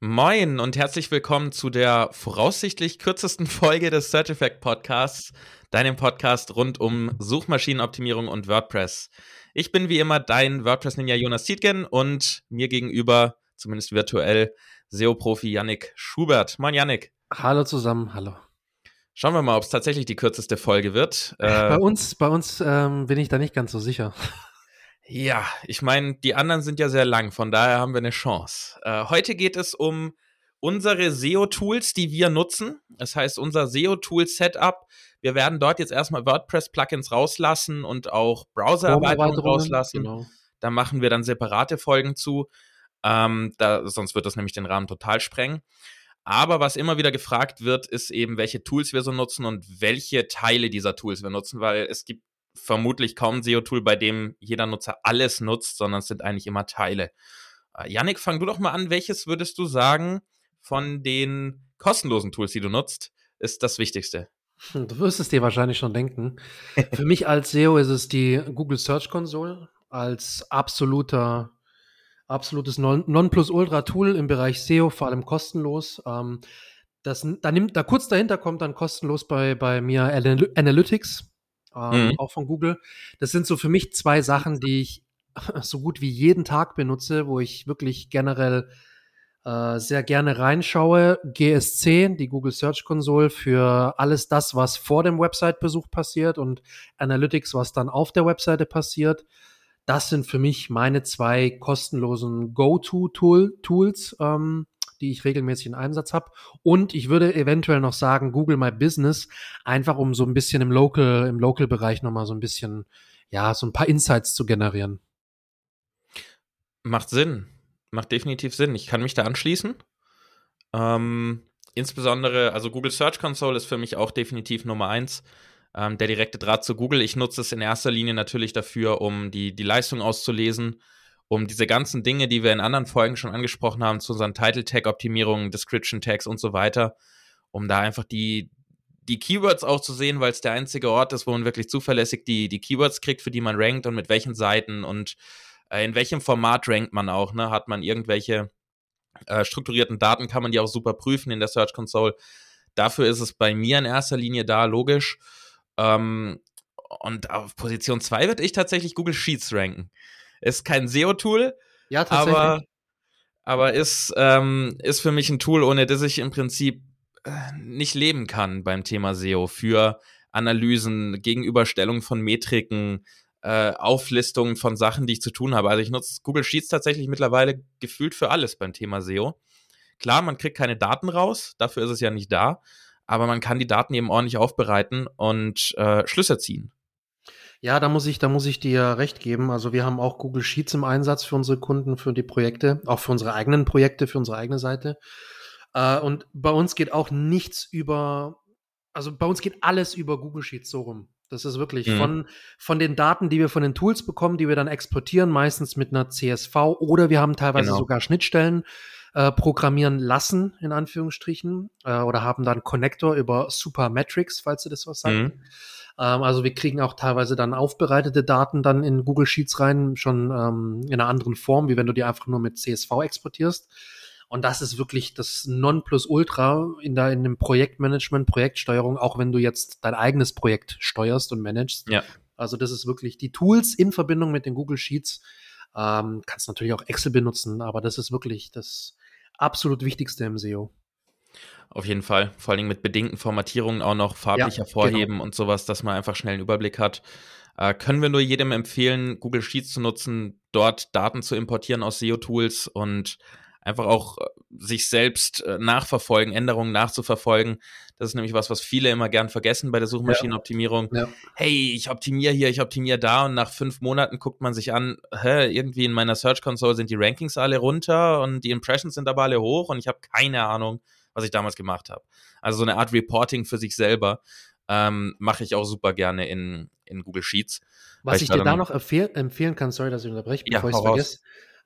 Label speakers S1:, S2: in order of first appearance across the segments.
S1: Moin und herzlich willkommen zu der voraussichtlich kürzesten Folge des Search Effect Podcasts, deinem Podcast rund um Suchmaschinenoptimierung und WordPress. Ich bin wie immer dein WordPress-Ninja Jonas Tietgen und mir gegenüber, zumindest virtuell, SEO-Profi Yannick Schubert. Moin Yannick.
S2: Hallo zusammen, hallo.
S1: Schauen wir mal, ob es tatsächlich die kürzeste Folge wird.
S2: Äh, bei uns, bei uns ähm, bin ich da nicht ganz so sicher.
S1: Ja, ich meine, die anderen sind ja sehr lang, von daher haben wir eine Chance. Äh, heute geht es um unsere SEO-Tools, die wir nutzen. Das heißt, unser SEO-Tool-Setup. Wir werden dort jetzt erstmal WordPress-Plugins rauslassen und auch Browser-Erweiterungen rauslassen. Genau. Da machen wir dann separate Folgen zu. Ähm, da, sonst wird das nämlich den Rahmen total sprengen. Aber was immer wieder gefragt wird, ist eben, welche Tools wir so nutzen und welche Teile dieser Tools wir nutzen, weil es gibt vermutlich kaum ein SEO-Tool, bei dem jeder Nutzer alles nutzt, sondern es sind eigentlich immer Teile. Äh, Yannick, fang du doch mal an. Welches würdest du sagen von den kostenlosen Tools, die du nutzt, ist das Wichtigste?
S2: Hm, du wirst es dir wahrscheinlich schon denken. Für mich als SEO ist es die Google Search Console als absoluter, absolutes Nonplusultra-Tool im Bereich SEO, vor allem kostenlos. Ähm, das, da, nimmt, da kurz dahinter kommt dann kostenlos bei, bei mir Analytics ähm, mhm. auch von Google. Das sind so für mich zwei Sachen, die ich so gut wie jeden Tag benutze, wo ich wirklich generell äh, sehr gerne reinschaue. GSC, die Google Search Console, für alles das, was vor dem Website-Besuch passiert und Analytics, was dann auf der Webseite passiert. Das sind für mich meine zwei kostenlosen Go-To-Tools. Ähm, die ich regelmäßig in Einsatz habe. Und ich würde eventuell noch sagen, Google My Business, einfach um so ein bisschen im Local, im Local-Bereich nochmal so ein bisschen, ja, so ein paar Insights zu generieren.
S1: Macht Sinn. Macht definitiv Sinn. Ich kann mich da anschließen. Ähm, insbesondere, also Google Search Console ist für mich auch definitiv Nummer eins. Ähm, der direkte Draht zu Google. Ich nutze es in erster Linie natürlich dafür, um die, die Leistung auszulesen um diese ganzen Dinge, die wir in anderen Folgen schon angesprochen haben, zu unseren Title-Tag-Optimierungen, Description-Tags und so weiter, um da einfach die, die Keywords auch zu sehen, weil es der einzige Ort ist, wo man wirklich zuverlässig die, die Keywords kriegt, für die man rankt und mit welchen Seiten und äh, in welchem Format rankt man auch. Ne? Hat man irgendwelche äh, strukturierten Daten, kann man die auch super prüfen in der Search Console. Dafür ist es bei mir in erster Linie da, logisch. Ähm, und auf Position 2 würde ich tatsächlich Google Sheets ranken. Ist kein SEO-Tool, ja, tatsächlich. aber, aber ist, ähm, ist für mich ein Tool, ohne das ich im Prinzip äh, nicht leben kann beim Thema SEO für Analysen, Gegenüberstellung von Metriken, äh, Auflistungen von Sachen, die ich zu tun habe. Also ich nutze Google Sheets tatsächlich mittlerweile gefühlt für alles beim Thema SEO. Klar, man kriegt keine Daten raus, dafür ist es ja nicht da, aber man kann die Daten eben ordentlich aufbereiten und äh, Schlüsse ziehen.
S2: Ja, da muss ich, da muss ich dir recht geben. Also wir haben auch Google Sheets im Einsatz für unsere Kunden, für die Projekte, auch für unsere eigenen Projekte, für unsere eigene Seite. Äh, und bei uns geht auch nichts über, also bei uns geht alles über Google Sheets so rum. Das ist wirklich mhm. von, von den Daten, die wir von den Tools bekommen, die wir dann exportieren, meistens mit einer CSV oder wir haben teilweise genau. sogar Schnittstellen äh, programmieren lassen, in Anführungsstrichen, äh, oder haben dann Connector über Supermetrics, falls du das was sagt. Mhm. Ähm, also wir kriegen auch teilweise dann aufbereitete Daten dann in Google Sheets rein, schon ähm, in einer anderen Form, wie wenn du die einfach nur mit CSV exportierst. Und das ist wirklich das Nonplusultra in, der, in dem Projektmanagement, Projektsteuerung, auch wenn du jetzt dein eigenes Projekt steuerst und managst. Ja. Also das ist wirklich die Tools in Verbindung mit den Google Sheets. Ähm, kannst natürlich auch Excel benutzen, aber das ist wirklich das absolut Wichtigste im SEO.
S1: Auf jeden Fall. Vor allen Dingen mit bedingten Formatierungen auch noch farblich ja, hervorheben genau. und sowas, dass man einfach schnell einen Überblick hat. Äh, können wir nur jedem empfehlen, Google Sheets zu nutzen, dort Daten zu importieren aus SEO-Tools und einfach auch äh, sich selbst äh, nachverfolgen, Änderungen nachzuverfolgen. Das ist nämlich was, was viele immer gern vergessen bei der Suchmaschinenoptimierung. Ja. Ja. Hey, ich optimiere hier, ich optimiere da und nach fünf Monaten guckt man sich an, hä, irgendwie in meiner Search Console sind die Rankings alle runter und die Impressions sind aber alle hoch und ich habe keine Ahnung, was ich damals gemacht habe. Also so eine Art Reporting für sich selber ähm, mache ich auch super gerne in, in Google Sheets.
S2: Was ich, dir da noch empfehlen kann, sorry, dass ich unterbreche, bevor ja, ich es vergesse.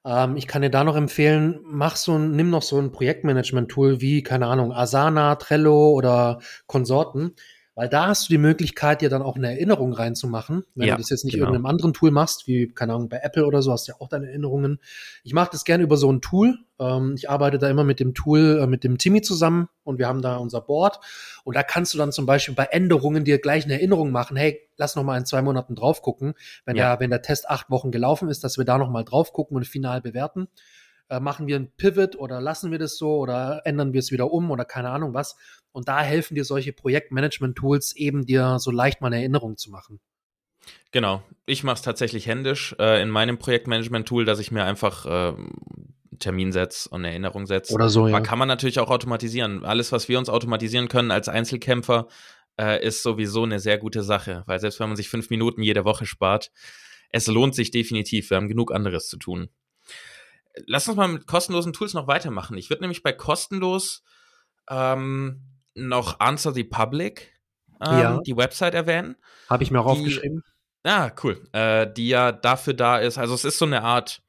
S2: Ähm, ich kann dir da noch empfehlen, mach so ein, nimm noch so ein Projektmanagement-Tool wie, keine Ahnung, Asana, Trello oder Konsorten, Weil da hast du die Möglichkeit, dir dann auch eine Erinnerung reinzumachen. Wenn ja, du das jetzt nicht genau. irgendeinem anderen Tool machst, wie, keine Ahnung, bei Apple oder so, hast du ja auch deine Erinnerungen. Ich mache das gerne über so ein Tool. Ähm, ich arbeite da immer mit dem Tool, äh, mit dem Timmy zusammen und wir haben da unser Board. Und da kannst du dann zum Beispiel bei Änderungen dir gleich eine Erinnerung machen. Hey, lass noch mal in zwei Monaten drauf gucken, wenn, ja. der, wenn der Test acht Wochen gelaufen ist, dass wir da noch mal drauf gucken und final bewerten. Äh, machen wir ein Pivot oder lassen wir das so oder ändern wir es wieder um oder keine Ahnung was. Und da helfen dir solche Projektmanagement-Tools eben dir so leicht mal eine Erinnerung zu machen.
S1: Genau. Ich mache es tatsächlich händisch äh, in meinem Projektmanagement-Tool, dass ich mir einfach äh, Termin setze und eine Erinnerung setze.
S2: Oder so, ja.
S1: kann man natürlich auch automatisieren. Alles, was wir uns automatisieren können als Einzelkämpfer, äh, ist sowieso eine sehr gute Sache, weil selbst wenn man sich fünf Minuten jede Woche spart, es lohnt sich definitiv. Wir haben genug anderes zu tun. Lass uns mal mit kostenlosen Tools noch weitermachen. Ich würde nämlich bei kostenlos ähm, noch Answer the Public, ähm, ja. die Website erwähnen.
S2: Habe ich mir auch die, aufgeschrieben.
S1: Ah, cool. Äh, die ja dafür da ist. Also es ist so eine Art,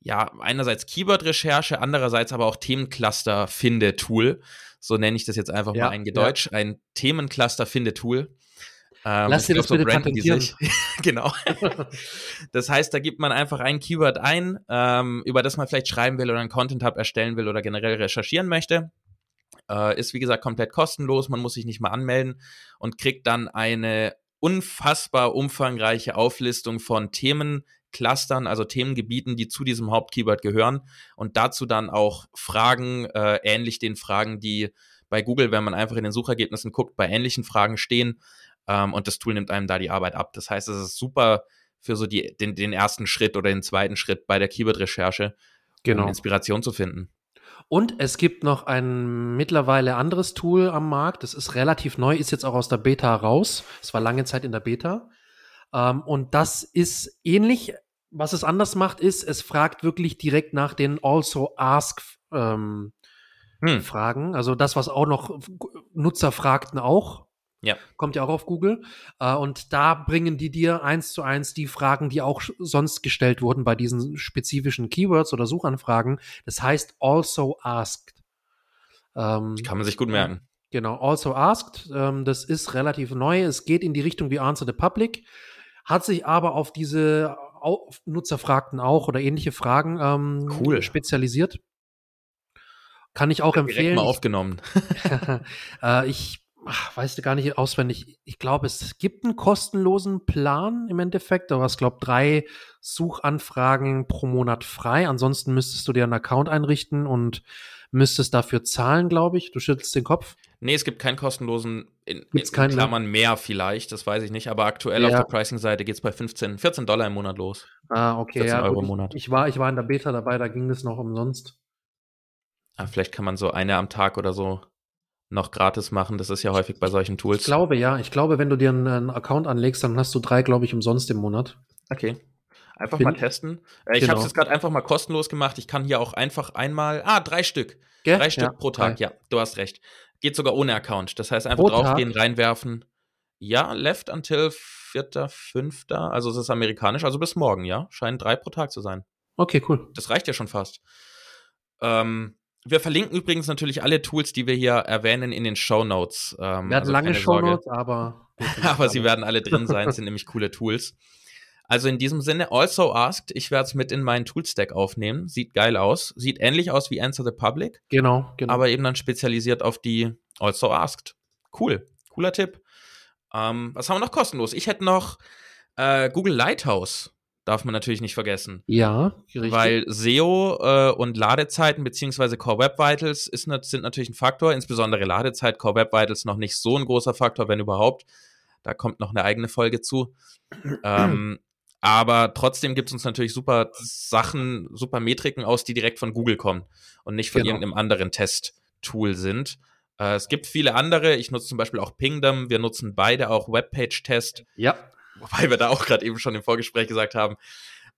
S1: ja, einerseits Keyword-Recherche, andererseits aber auch Themencluster-Finde-Tool. So nenne ich das jetzt einfach ja, mal eingedeutscht. Ja. Ein Themencluster-Finde-Tool.
S2: Ähm, Lass dir das bitte so patentieren.
S1: genau. das heißt, da gibt man einfach ein Keyword ein, ähm, über das man vielleicht schreiben will oder einen Content-Hub erstellen will oder generell recherchieren möchte. Äh, ist wie gesagt komplett kostenlos, man muss sich nicht mal anmelden und kriegt dann eine unfassbar umfangreiche Auflistung von Themenclustern, also Themengebieten, die zu diesem Hauptkeyword gehören und dazu dann auch Fragen, äh, ähnlich den Fragen, die bei Google, wenn man einfach in den Suchergebnissen guckt, bei ähnlichen Fragen stehen. Ähm, und das Tool nimmt einem da die Arbeit ab. Das heißt, es ist super für so die, den, den ersten Schritt oder den zweiten Schritt bei der Keyword-Recherche, genau. um Inspiration zu finden.
S2: Und es gibt noch ein mittlerweile anderes Tool am Markt. Das ist relativ neu, ist jetzt auch aus der Beta raus. Es war lange Zeit in der Beta. Ähm, und das ist ähnlich. Was es anders macht, ist, es fragt wirklich direkt nach den Also Ask ähm, hm. Fragen. Also das, was auch noch Nutzer fragten, auch. Ja. Kommt ja auch auf Google. Äh, und da bringen die dir eins zu eins die Fragen, die auch sonst gestellt wurden bei diesen spezifischen Keywords oder Suchanfragen. Das heißt also asked.
S1: Ähm, Kann man sich gut merken.
S2: Genau, also asked. Ähm, das ist relativ neu. Es geht in die Richtung wie Answer the Public, hat sich aber auf diese auf Nutzerfragten auch oder ähnliche Fragen ähm, cool. spezialisiert. Kann ich auch empfehlen. Direkt
S1: mal aufgenommen.
S2: äh, ich ach, weißt du gar nicht auswendig. Ich glaube, es gibt einen kostenlosen Plan im Endeffekt, aber ich glaube, drei Suchanfragen pro Monat frei. Ansonsten müsstest du dir einen Account einrichten und müsstest dafür zahlen, glaube ich. Du schüttelst den Kopf.
S1: Nee, es gibt keinen kostenlosen, in, Gibt's in, in Klammern mehr vielleicht, das weiß ich nicht, aber aktuell ja. auf der Pricing-Seite geht es bei 15, 14 Dollar im Monat los.
S2: Ah, okay. 14
S1: ja,
S2: Euro im Monat. Ich, ich, war, ich war in der Beta dabei, da ging das noch umsonst.
S1: Ah, vielleicht kann man so eine am Tag oder so noch gratis machen. Das ist ja häufig bei solchen Tools.
S2: Ich glaube, ja. Ich glaube, wenn du dir einen, einen Account anlegst, dann hast du drei, glaube ich, umsonst im Monat.
S1: Okay. Einfach Bin, mal testen. Äh, ich genau. habe es jetzt gerade einfach mal kostenlos gemacht. Ich kann hier auch einfach einmal, ah, drei Stück. Gell? Drei Stück ja, pro Tag. Drei. Ja, du hast recht. Geht sogar ohne Account. Das heißt, einfach pro draufgehen, Tag? reinwerfen. Ja, left until 4., 5. Also es ist amerikanisch, also bis morgen, ja. Scheinen drei pro Tag zu sein.
S2: Okay, cool.
S1: Das reicht ja schon fast. Ähm, wir verlinken übrigens natürlich alle Tools, die wir hier erwähnen, in den Show Notes.
S2: Ähm, wir hatten also lange Show Notes, aber.
S1: aber sie werden alle drin sein, sind nämlich coole Tools. Also in diesem Sinne, also asked, ich werde es mit in meinen Toolstack aufnehmen. Sieht geil aus. Sieht ähnlich aus wie Answer the Public.
S2: Genau, genau.
S1: Aber eben dann spezialisiert auf die also asked. Cool. Cooler Tipp. Ähm, was haben wir noch kostenlos? Ich hätte noch äh, Google Lighthouse darf man natürlich nicht vergessen.
S2: Ja,
S1: richtig. Weil SEO äh, und Ladezeiten beziehungsweise Core Web Vitals ist, sind natürlich ein Faktor, insbesondere Ladezeit, Core Web Vitals noch nicht so ein großer Faktor, wenn überhaupt. Da kommt noch eine eigene Folge zu. ähm, aber trotzdem gibt es uns natürlich super Sachen, super Metriken aus, die direkt von Google kommen und nicht von genau. irgendeinem anderen Test-Tool sind. Äh, es gibt viele andere. Ich nutze zum Beispiel auch Pingdom. Wir nutzen beide auch Webpage-Test.
S2: Ja.
S1: Wobei wir da auch gerade eben schon im Vorgespräch gesagt haben,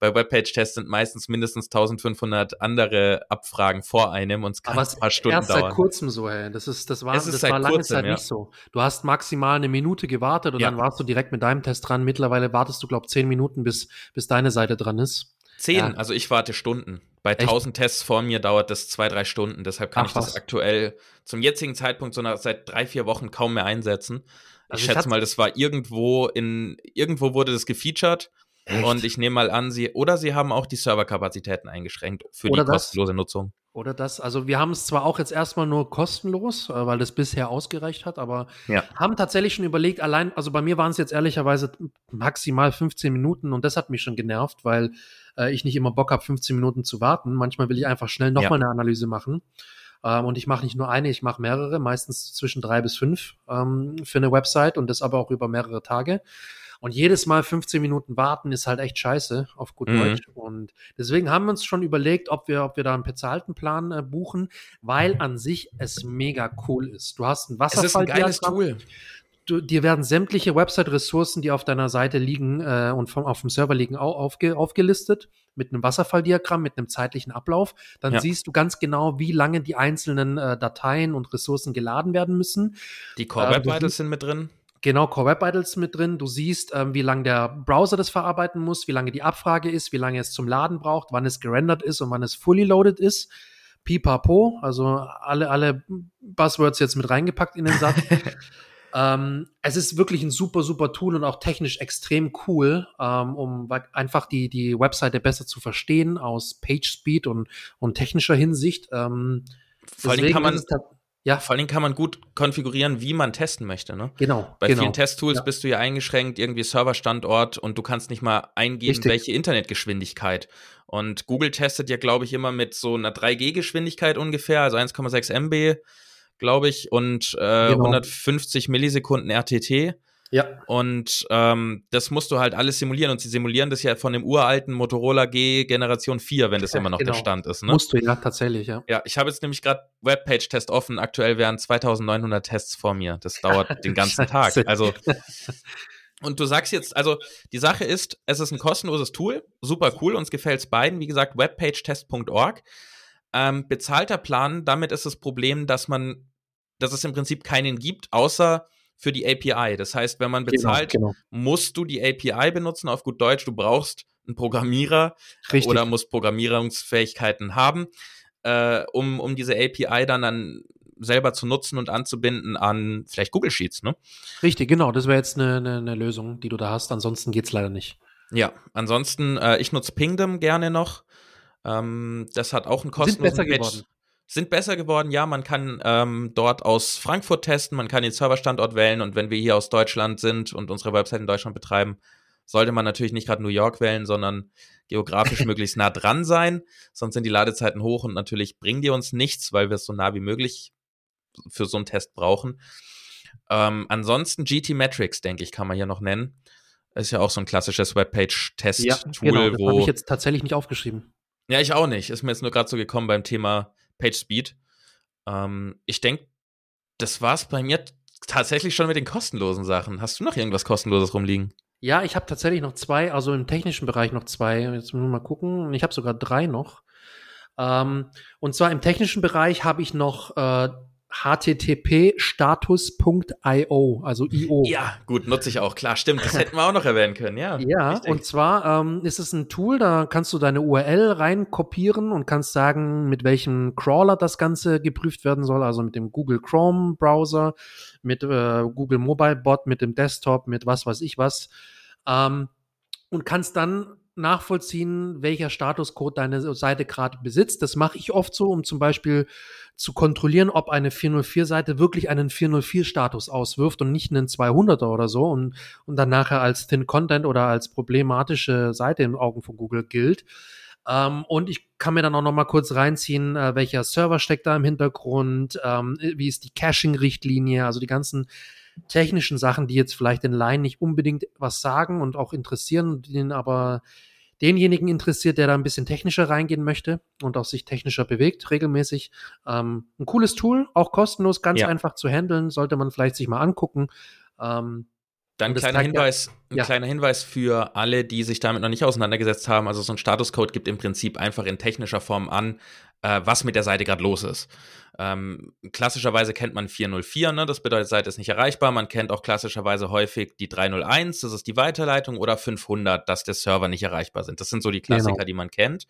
S1: bei Webpage-Tests sind meistens mindestens 1500 andere Abfragen vor einem und es kann
S2: Aber ein paar Stunden erst dauern. seit kurzem so, hey. Das ist, das war, das war lange kurzem, Zeit ja. nicht so. Du hast maximal eine Minute gewartet und ja. dann warst du direkt mit deinem Test dran. Mittlerweile wartest du, glaube ich, zehn Minuten, bis, bis deine Seite dran ist.
S1: Zehn, ja. also ich warte Stunden. Bei Echt? 1000 Tests vor mir dauert das zwei, drei Stunden. Deshalb kann Ach, ich das was? aktuell zum jetzigen Zeitpunkt so nach, seit drei, vier Wochen kaum mehr einsetzen. Also ich, ich schätze mal, das war irgendwo in, irgendwo wurde das gefeatured. Echt? Und ich nehme mal an, sie, oder sie haben auch die Serverkapazitäten eingeschränkt für oder die kostenlose Nutzung.
S2: Oder das, also wir haben es zwar auch jetzt erstmal nur kostenlos, äh, weil das bisher ausgereicht hat, aber ja. haben tatsächlich schon überlegt, allein, also bei mir waren es jetzt ehrlicherweise maximal 15 Minuten und das hat mich schon genervt, weil äh, ich nicht immer Bock habe, 15 Minuten zu warten. Manchmal will ich einfach schnell nochmal ja. eine Analyse machen. Ähm, und ich mache nicht nur eine, ich mache mehrere, meistens zwischen drei bis fünf ähm, für eine Website und das aber auch über mehrere Tage. Und jedes Mal 15 Minuten warten ist halt echt scheiße, auf gut mhm. Deutsch. Und deswegen haben wir uns schon überlegt, ob wir, ob wir da einen bezahlten Plan äh, buchen, weil an sich es mega cool ist. Du hast ein Wasserfall. Es ist ein geiles Tool. Du, dir werden sämtliche Website-Ressourcen, die auf deiner Seite liegen äh, und vom, auf dem Server liegen, auch aufge, aufgelistet mit einem Wasserfalldiagramm, mit einem zeitlichen Ablauf. Dann ja. siehst du ganz genau, wie lange die einzelnen äh, Dateien und Ressourcen geladen werden müssen.
S1: Die Core Web Vitals sind mit drin.
S2: Genau, Core Web Vitals mit drin. Du siehst, ähm, wie lange der Browser das verarbeiten muss, wie lange die Abfrage ist, wie lange es zum Laden braucht, wann es gerendert ist und wann es fully loaded ist. Pipapo, also alle, alle Buzzwords jetzt mit reingepackt in den Satz. Ähm, es ist wirklich ein super, super Tool und auch technisch extrem cool, ähm, um einfach die, die Webseite besser zu verstehen aus Page Speed und, und technischer Hinsicht. Ähm,
S1: Vor allem kann man, ja. Vor allem kann man gut konfigurieren, wie man testen möchte. Ne?
S2: Genau.
S1: Bei
S2: genau.
S1: vielen Testtools ja. bist du ja eingeschränkt, irgendwie Serverstandort und du kannst nicht mal eingeben, Richtig. welche Internetgeschwindigkeit. Und Google testet ja, glaube ich, immer mit so einer 3G-Geschwindigkeit ungefähr, also 1,6 MB glaube ich, und äh, genau. 150 Millisekunden RTT.
S2: Ja.
S1: Und ähm, das musst du halt alles simulieren. Und sie simulieren das ja von dem uralten Motorola G Generation 4, wenn das ja, immer noch genau. der Stand ist. Ne?
S2: Musst du ja tatsächlich, ja.
S1: Ja, ich habe jetzt nämlich gerade Webpage-Test offen. Aktuell wären 2900 Tests vor mir. Das dauert den ganzen Tag. Also. Und du sagst jetzt, also die Sache ist, es ist ein kostenloses Tool, super cool, uns gefällt es beiden. Wie gesagt, webpagetest.org. Ähm, bezahlter Plan, damit ist das Problem, dass man, dass es im Prinzip keinen gibt, außer für die API. Das heißt, wenn man genau, bezahlt, genau, genau. musst du die API benutzen, auf gut Deutsch, du brauchst einen Programmierer Richtig. oder musst Programmierungsfähigkeiten haben, äh, um, um diese API dann an selber zu nutzen und anzubinden an vielleicht Google Sheets, ne?
S2: Richtig, genau. Das wäre jetzt eine, eine, eine, Lösung, die du da hast. Ansonsten geht es leider nicht.
S1: Ja, ansonsten, äh, ich nutze Pingdom gerne noch. Ähm, das hat auch einen kostenlosen
S2: Patch. geworden.
S1: Sind besser geworden, ja. Man kann ähm, dort aus Frankfurt testen, man kann den Serverstandort wählen und wenn wir hier aus Deutschland sind und unsere Website in Deutschland betreiben, sollte man natürlich nicht gerade New York wählen, sondern geografisch möglichst nah dran sein. Sonst sind die Ladezeiten hoch und natürlich bringen die uns nichts, weil wir es so nah wie möglich für so einen Test brauchen. Ähm, ansonsten GT Metrics, denke ich, kann man hier noch nennen. Ist ja auch so ein klassisches Webpage-Test-Tool, ja,
S2: genau, das habe ich jetzt tatsächlich nicht aufgeschrieben.
S1: Ja, ich auch nicht. Ist mir jetzt nur gerade so gekommen beim Thema Page Speed. Ähm, ich denke, das war's bei mir tatsächlich schon mit den kostenlosen Sachen. Hast du noch irgendwas kostenloses rumliegen?
S2: Ja, ich habe tatsächlich noch zwei, also im technischen Bereich noch zwei. Jetzt müssen wir mal gucken. Ich habe sogar drei noch. Ähm, und zwar im technischen Bereich habe ich noch äh, http-status.io, also IO.
S1: Ja, gut, nutze ich auch. Klar, stimmt. Das hätten wir auch noch erwähnen können, ja.
S2: Ja, richtig. und zwar ähm, ist es ein Tool, da kannst du deine URL rein kopieren und kannst sagen, mit welchem Crawler das Ganze geprüft werden soll, also mit dem Google Chrome Browser, mit äh, Google Mobile Bot, mit dem Desktop, mit was weiß ich was. Ähm, und kannst dann nachvollziehen, welcher Statuscode deine Seite gerade besitzt. Das mache ich oft so, um zum Beispiel zu kontrollieren, ob eine 404-Seite wirklich einen 404-Status auswirft und nicht einen 200er oder so und, und dann nachher als Thin Content oder als problematische Seite in Augen von Google gilt. Ähm, und ich kann mir dann auch noch mal kurz reinziehen, äh, welcher Server steckt da im Hintergrund, ähm, wie ist die Caching-Richtlinie, also die ganzen technischen Sachen, die jetzt vielleicht den Laien nicht unbedingt was sagen und auch interessieren, denen aber denjenigen interessiert, der da ein bisschen technischer reingehen möchte und auch sich technischer bewegt regelmäßig. Ähm, ein cooles Tool, auch kostenlos, ganz ja. einfach zu handeln, sollte man vielleicht sich mal angucken. Ähm,
S1: dann ein kleiner Hinweis, ein ja. kleiner Hinweis für alle, die sich damit noch nicht auseinandergesetzt haben. Also so ein Statuscode gibt im Prinzip einfach in technischer Form an, äh, was mit der Seite gerade los ist. Ähm, klassischerweise kennt man 404, ne? das bedeutet, Seite ist nicht erreichbar. Man kennt auch klassischerweise häufig die 301, das ist die Weiterleitung, oder 500, dass der Server nicht erreichbar sind. Das sind so die Klassiker, genau. die man kennt.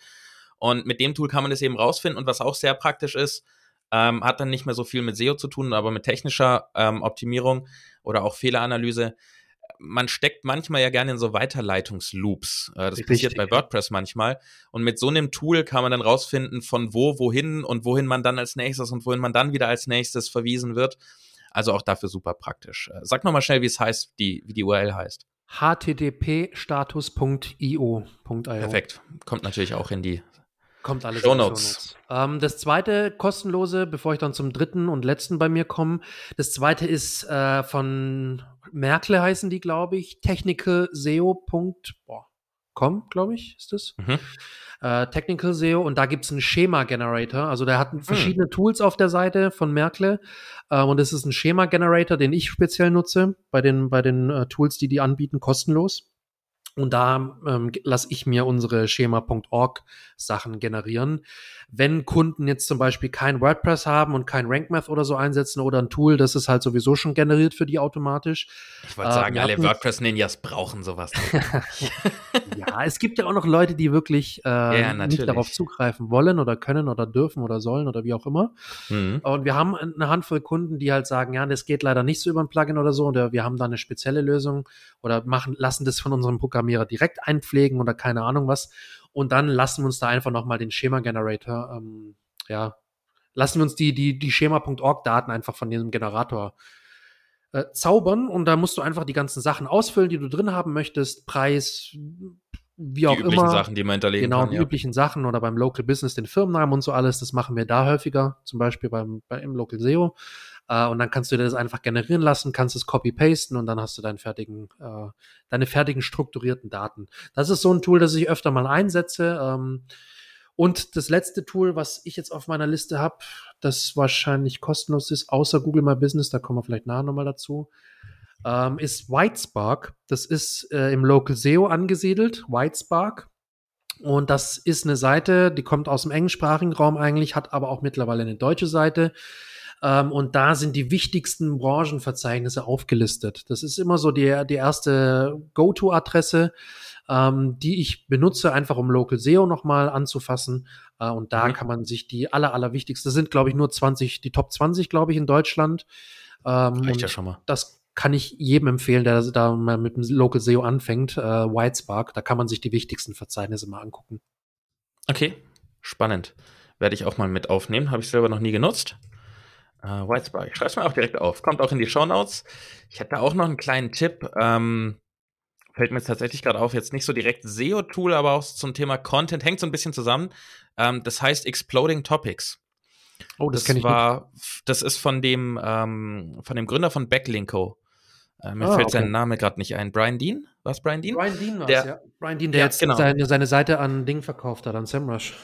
S1: Und mit dem Tool kann man das eben rausfinden. Und was auch sehr praktisch ist, ähm, hat dann nicht mehr so viel mit SEO zu tun, aber mit technischer ähm, Optimierung oder auch Fehleranalyse, man steckt manchmal ja gerne in so Weiterleitungsloops. Äh, das Richtig, passiert bei WordPress manchmal. Und mit so einem Tool kann man dann rausfinden, von wo, wohin und wohin man dann als nächstes und wohin man dann wieder als nächstes verwiesen wird. Also auch dafür super praktisch. Äh, sag nochmal schnell, wie es heißt, die, wie die URL heißt.
S2: http-status.io.
S1: Perfekt. Kommt natürlich auch in die
S2: Kommt alles Show Notes. Ähm, das zweite kostenlose, bevor ich dann zum dritten und letzten bei mir komme. Das zweite ist äh, von Merkle heißen die, glaube ich. technicalseo.com, glaube ich, ist das. Mhm. Äh, Technical SEO und da gibt es einen Schema-Generator. Also der hat hm. verschiedene mhm. Tools auf der Seite von Merkle äh, und es ist ein Schema-Generator, den ich speziell nutze bei den, bei den äh, Tools, die die anbieten, kostenlos. Und da ähm, lasse ich mir unsere Schema.org Sachen generieren. Wenn Kunden jetzt zum Beispiel kein WordPress haben und kein RankMath oder so einsetzen oder ein Tool, das ist halt sowieso schon generiert für die automatisch.
S1: Ich wollte äh, sagen, alle WordPress-Ninjas brauchen sowas.
S2: ja, es gibt ja auch noch Leute, die wirklich äh, ja, nicht darauf zugreifen wollen oder können oder dürfen oder sollen oder wie auch immer. Mhm. Und wir haben eine Handvoll Kunden, die halt sagen, ja, das geht leider nicht so über ein Plugin oder so. Und wir haben da eine spezielle Lösung oder machen, lassen das von unserem Programmierer direkt einpflegen oder keine Ahnung was. Und dann lassen wir uns da einfach nochmal den Schema-Generator, ähm, ja, lassen wir uns die, die, die Schema.org-Daten einfach von diesem Generator äh, zaubern. Und da musst du einfach die ganzen Sachen ausfüllen, die du drin haben möchtest, Preis, wie auch
S1: die
S2: üblichen immer.
S1: Sachen, die man hinterlegen
S2: genau,
S1: kann.
S2: Genau, die üblichen Sachen oder beim Local Business den Firmennamen und so alles. Das machen wir da häufiger, zum Beispiel beim, bei, im Local SEO. Äh, und dann kannst du dir das einfach generieren lassen, kannst es copy-pasten und dann hast du deinen fertigen, äh, deine fertigen strukturierten Daten. Das ist so ein Tool, das ich öfter mal einsetze. Ähm, und das letzte Tool, was ich jetzt auf meiner Liste habe, das wahrscheinlich kostenlos ist, außer Google My Business, da kommen wir vielleicht nachher nochmal dazu, ähm, ist Whitespark. Das ist äh, im Local SEO angesiedelt, Whitespark. Und das ist eine Seite, die kommt aus dem englischsprachigen Raum eigentlich, hat aber auch mittlerweile eine deutsche Seite. Ähm, und da sind die wichtigsten Branchenverzeichnisse aufgelistet. Das ist immer so die, die erste Go-To-Adresse, ähm, die ich benutze, einfach um Local SEO nochmal anzufassen. Äh, und da mhm. kann man sich die aller, aller wichtigsten, das sind, glaube ich, nur 20, die Top 20, glaube ich, in Deutschland.
S1: Ähm, Reicht ja schon mal.
S2: Das kann ich jedem empfehlen, der da mal mit dem Local SEO anfängt, äh, Whitespark. Da kann man sich die wichtigsten Verzeichnisse mal angucken.
S1: Okay, spannend. Werde ich auch mal mit aufnehmen. Habe ich selber noch nie genutzt. Whitespark. Ich schreibe es mir auch direkt auf. Kommt auch in die Show Notes. Ich hätte auch noch einen kleinen Tipp. Ähm, fällt mir jetzt tatsächlich gerade auf, jetzt nicht so direkt SEO-Tool, aber auch zum Thema Content. Hängt so ein bisschen zusammen. Ähm, das heißt Exploding Topics. Oh, das, das kenne ich war, nicht. Das ist von dem, ähm, von dem Gründer von Backlinko. Äh, mir ah, fällt okay. sein Name gerade nicht ein. Brian Dean? Was Brian Dean?
S2: Brian Dean war ja. Brian Dean, der, der jetzt genau. seine, seine Seite an Ding verkauft hat, an SEMrush.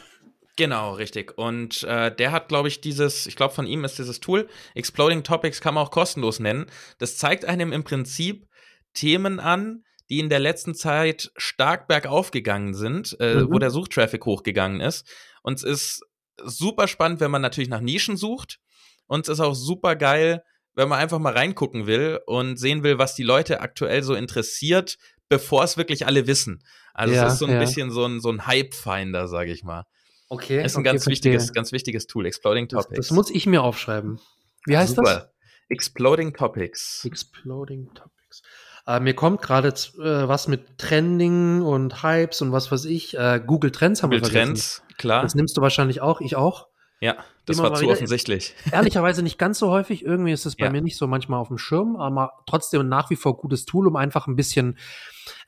S1: Genau, richtig. Und äh, der hat, glaube ich, dieses, ich glaube, von ihm ist dieses Tool, Exploding Topics kann man auch kostenlos nennen. Das zeigt einem im Prinzip Themen an, die in der letzten Zeit stark bergauf gegangen sind, äh, mhm. wo der Suchtraffic hochgegangen ist. Und es ist super spannend, wenn man natürlich nach Nischen sucht. Und es ist auch super geil, wenn man einfach mal reingucken will und sehen will, was die Leute aktuell so interessiert, bevor es wirklich alle wissen. Also ja, es ist so ein ja. bisschen so ein, so ein Hype-Finder, sage ich mal.
S2: Okay.
S1: Das ist ein
S2: okay,
S1: ganz wichtiges, ganz wichtiges Tool, Exploding Topics.
S2: Das, das, muss ich mir aufschreiben. Wie heißt Super. das?
S1: Exploding Topics.
S2: Exploding Topics. Äh, mir kommt gerade äh, was mit Trending und Hypes und was weiß ich. Äh, Google Trends haben Google wir vergessen. Trends,
S1: klar.
S2: Das nimmst du wahrscheinlich auch, ich auch.
S1: Ja, das war zu offensichtlich.
S2: Ehrlicherweise nicht ganz so häufig. Irgendwie ist es bei ja. mir nicht so manchmal auf dem Schirm, aber trotzdem nach wie vor gutes Tool, um einfach ein bisschen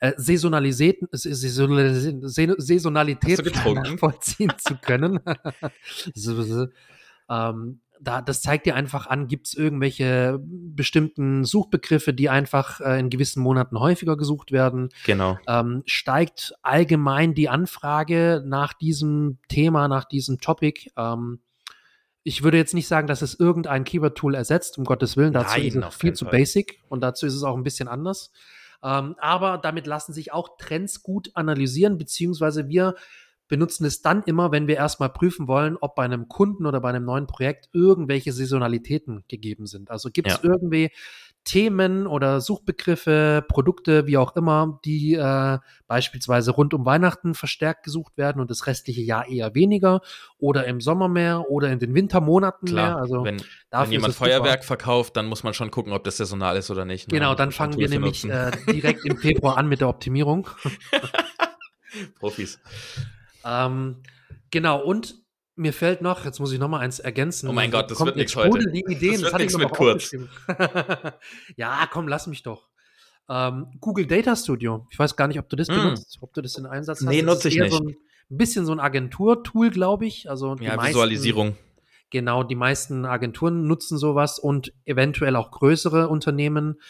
S2: äh, Saisonalität, Saisonalität nachvollziehen zu können. ähm, da, das zeigt dir einfach an, gibt es irgendwelche bestimmten Suchbegriffe, die einfach äh, in gewissen Monaten häufiger gesucht werden.
S1: Genau.
S2: Ähm, steigt allgemein die Anfrage nach diesem Thema, nach diesem Topic. Ähm, ich würde jetzt nicht sagen, dass es irgendein Keyword-Tool ersetzt, um Gottes Willen. Dazu Nein, ist es viel zu Fall. basic und dazu ist es auch ein bisschen anders. Ähm, aber damit lassen sich auch Trends gut analysieren, beziehungsweise wir benutzen es dann immer, wenn wir erstmal prüfen wollen, ob bei einem Kunden oder bei einem neuen Projekt irgendwelche Saisonalitäten gegeben sind. Also gibt es ja. irgendwie Themen oder Suchbegriffe, Produkte, wie auch immer, die äh, beispielsweise rund um Weihnachten verstärkt gesucht werden und das restliche Jahr eher weniger oder im Sommer mehr oder in den Wintermonaten
S1: Klar,
S2: mehr.
S1: Also wenn, wenn jemand Feuerwerk super. verkauft, dann muss man schon gucken, ob das saisonal ist oder nicht.
S2: Ne? Genau, dann fangen wir nämlich äh, direkt im Februar an mit der Optimierung.
S1: Profis.
S2: Ähm, genau, und mir fällt noch, jetzt muss ich noch mal eins ergänzen.
S1: Oh mein Gott, das wird nichts heute.
S2: Die Ideen,
S1: das, wird nichts mit kurz.
S2: ja, komm, lass mich doch. Ähm, Google Data Studio. Ich weiß gar nicht, ob du das mm. benutzt, ob du das in Einsatz
S1: hast. Nee, nutze ich nicht.
S2: So ein bisschen so ein Agenturtool, glaube ich. Also
S1: ja, meisten, Visualisierung.
S2: Genau, die meisten Agenturen nutzen sowas und eventuell auch größere Unternehmen,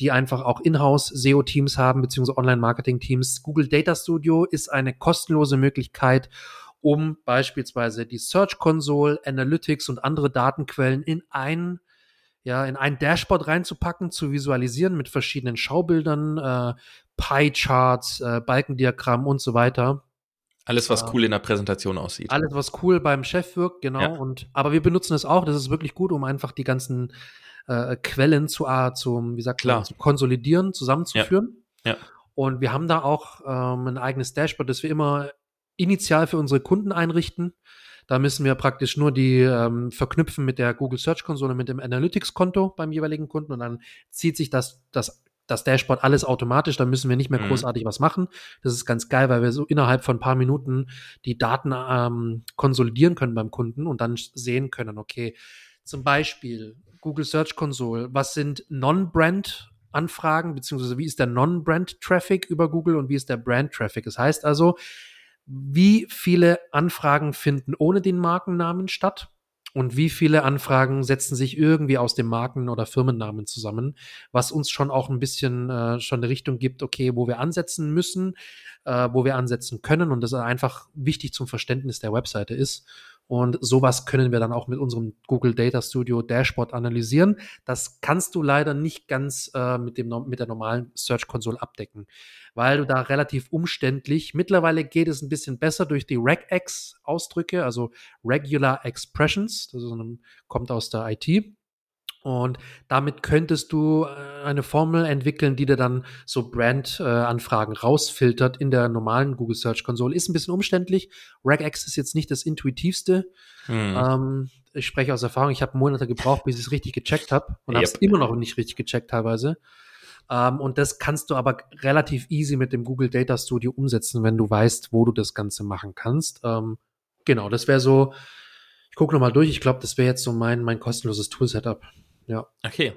S2: die einfach auch Inhouse SEO-Teams haben, beziehungsweise Online-Marketing-Teams. Google Data Studio ist eine kostenlose Möglichkeit, um beispielsweise die Search Console, Analytics und andere Datenquellen in ein ja, in ein Dashboard reinzupacken, zu visualisieren mit verschiedenen Schaubildern, äh, Pie-Charts, äh, Balkendiagrammen und so weiter.
S1: Alles, was cool in der Präsentation aussieht.
S2: Alles, was cool beim Chef wirkt, genau. Ja. Und, aber wir benutzen es auch. Das ist wirklich gut, um einfach die ganzen äh, Quellen zu, äh, zum, wie sagt man, zu konsolidieren, zusammenzuführen.
S1: Ja. ja.
S2: Und wir haben da auch ähm, ein eigenes Dashboard, das wir immer initial für unsere Kunden einrichten. Da müssen wir praktisch nur die ähm, verknüpfen mit der Google Search Konsole, mit dem Analytics-Konto beim jeweiligen Kunden und dann zieht sich das, das, das Dashboard alles automatisch. Da müssen wir nicht mehr mhm. großartig was machen. Das ist ganz geil, weil wir so innerhalb von ein paar Minuten die Daten ähm, konsolidieren können beim Kunden und dann sehen können, okay, zum Beispiel Google Search Console, was sind Non-Brand Anfragen, beziehungsweise wie ist der Non-Brand-Traffic über Google und wie ist der Brand-Traffic? Das heißt also, wie viele Anfragen finden ohne den Markennamen statt und wie viele Anfragen setzen sich irgendwie aus dem Marken- oder Firmennamen zusammen, was uns schon auch ein bisschen äh, schon eine Richtung gibt, okay, wo wir ansetzen müssen, äh, wo wir ansetzen können und das einfach wichtig zum Verständnis der Webseite ist. Und sowas können wir dann auch mit unserem Google Data Studio Dashboard analysieren. Das kannst du leider nicht ganz äh, mit, dem, mit der normalen Search Console abdecken, weil du da relativ umständlich, mittlerweile geht es ein bisschen besser durch die Regex-Ausdrücke, also Regular Expressions, das ist, kommt aus der IT. Und damit könntest du äh, eine Formel entwickeln, die dir dann so Brand-Anfragen rausfiltert in der normalen Google Search Console. Ist ein bisschen umständlich. Regex ist jetzt nicht das intuitivste. Hm. Ähm, ich spreche aus Erfahrung. Ich habe Monate gebraucht, bis ich es richtig gecheckt habe und yep. habe es immer noch nicht richtig gecheckt teilweise. Ähm, und das kannst du aber relativ easy mit dem Google Data Studio umsetzen, wenn du weißt, wo du das Ganze machen kannst. Ähm, genau, das wäre so. Ich gucke nochmal durch. Ich glaube, das wäre jetzt so mein, mein kostenloses Tool-Setup. Ja.
S1: Okay.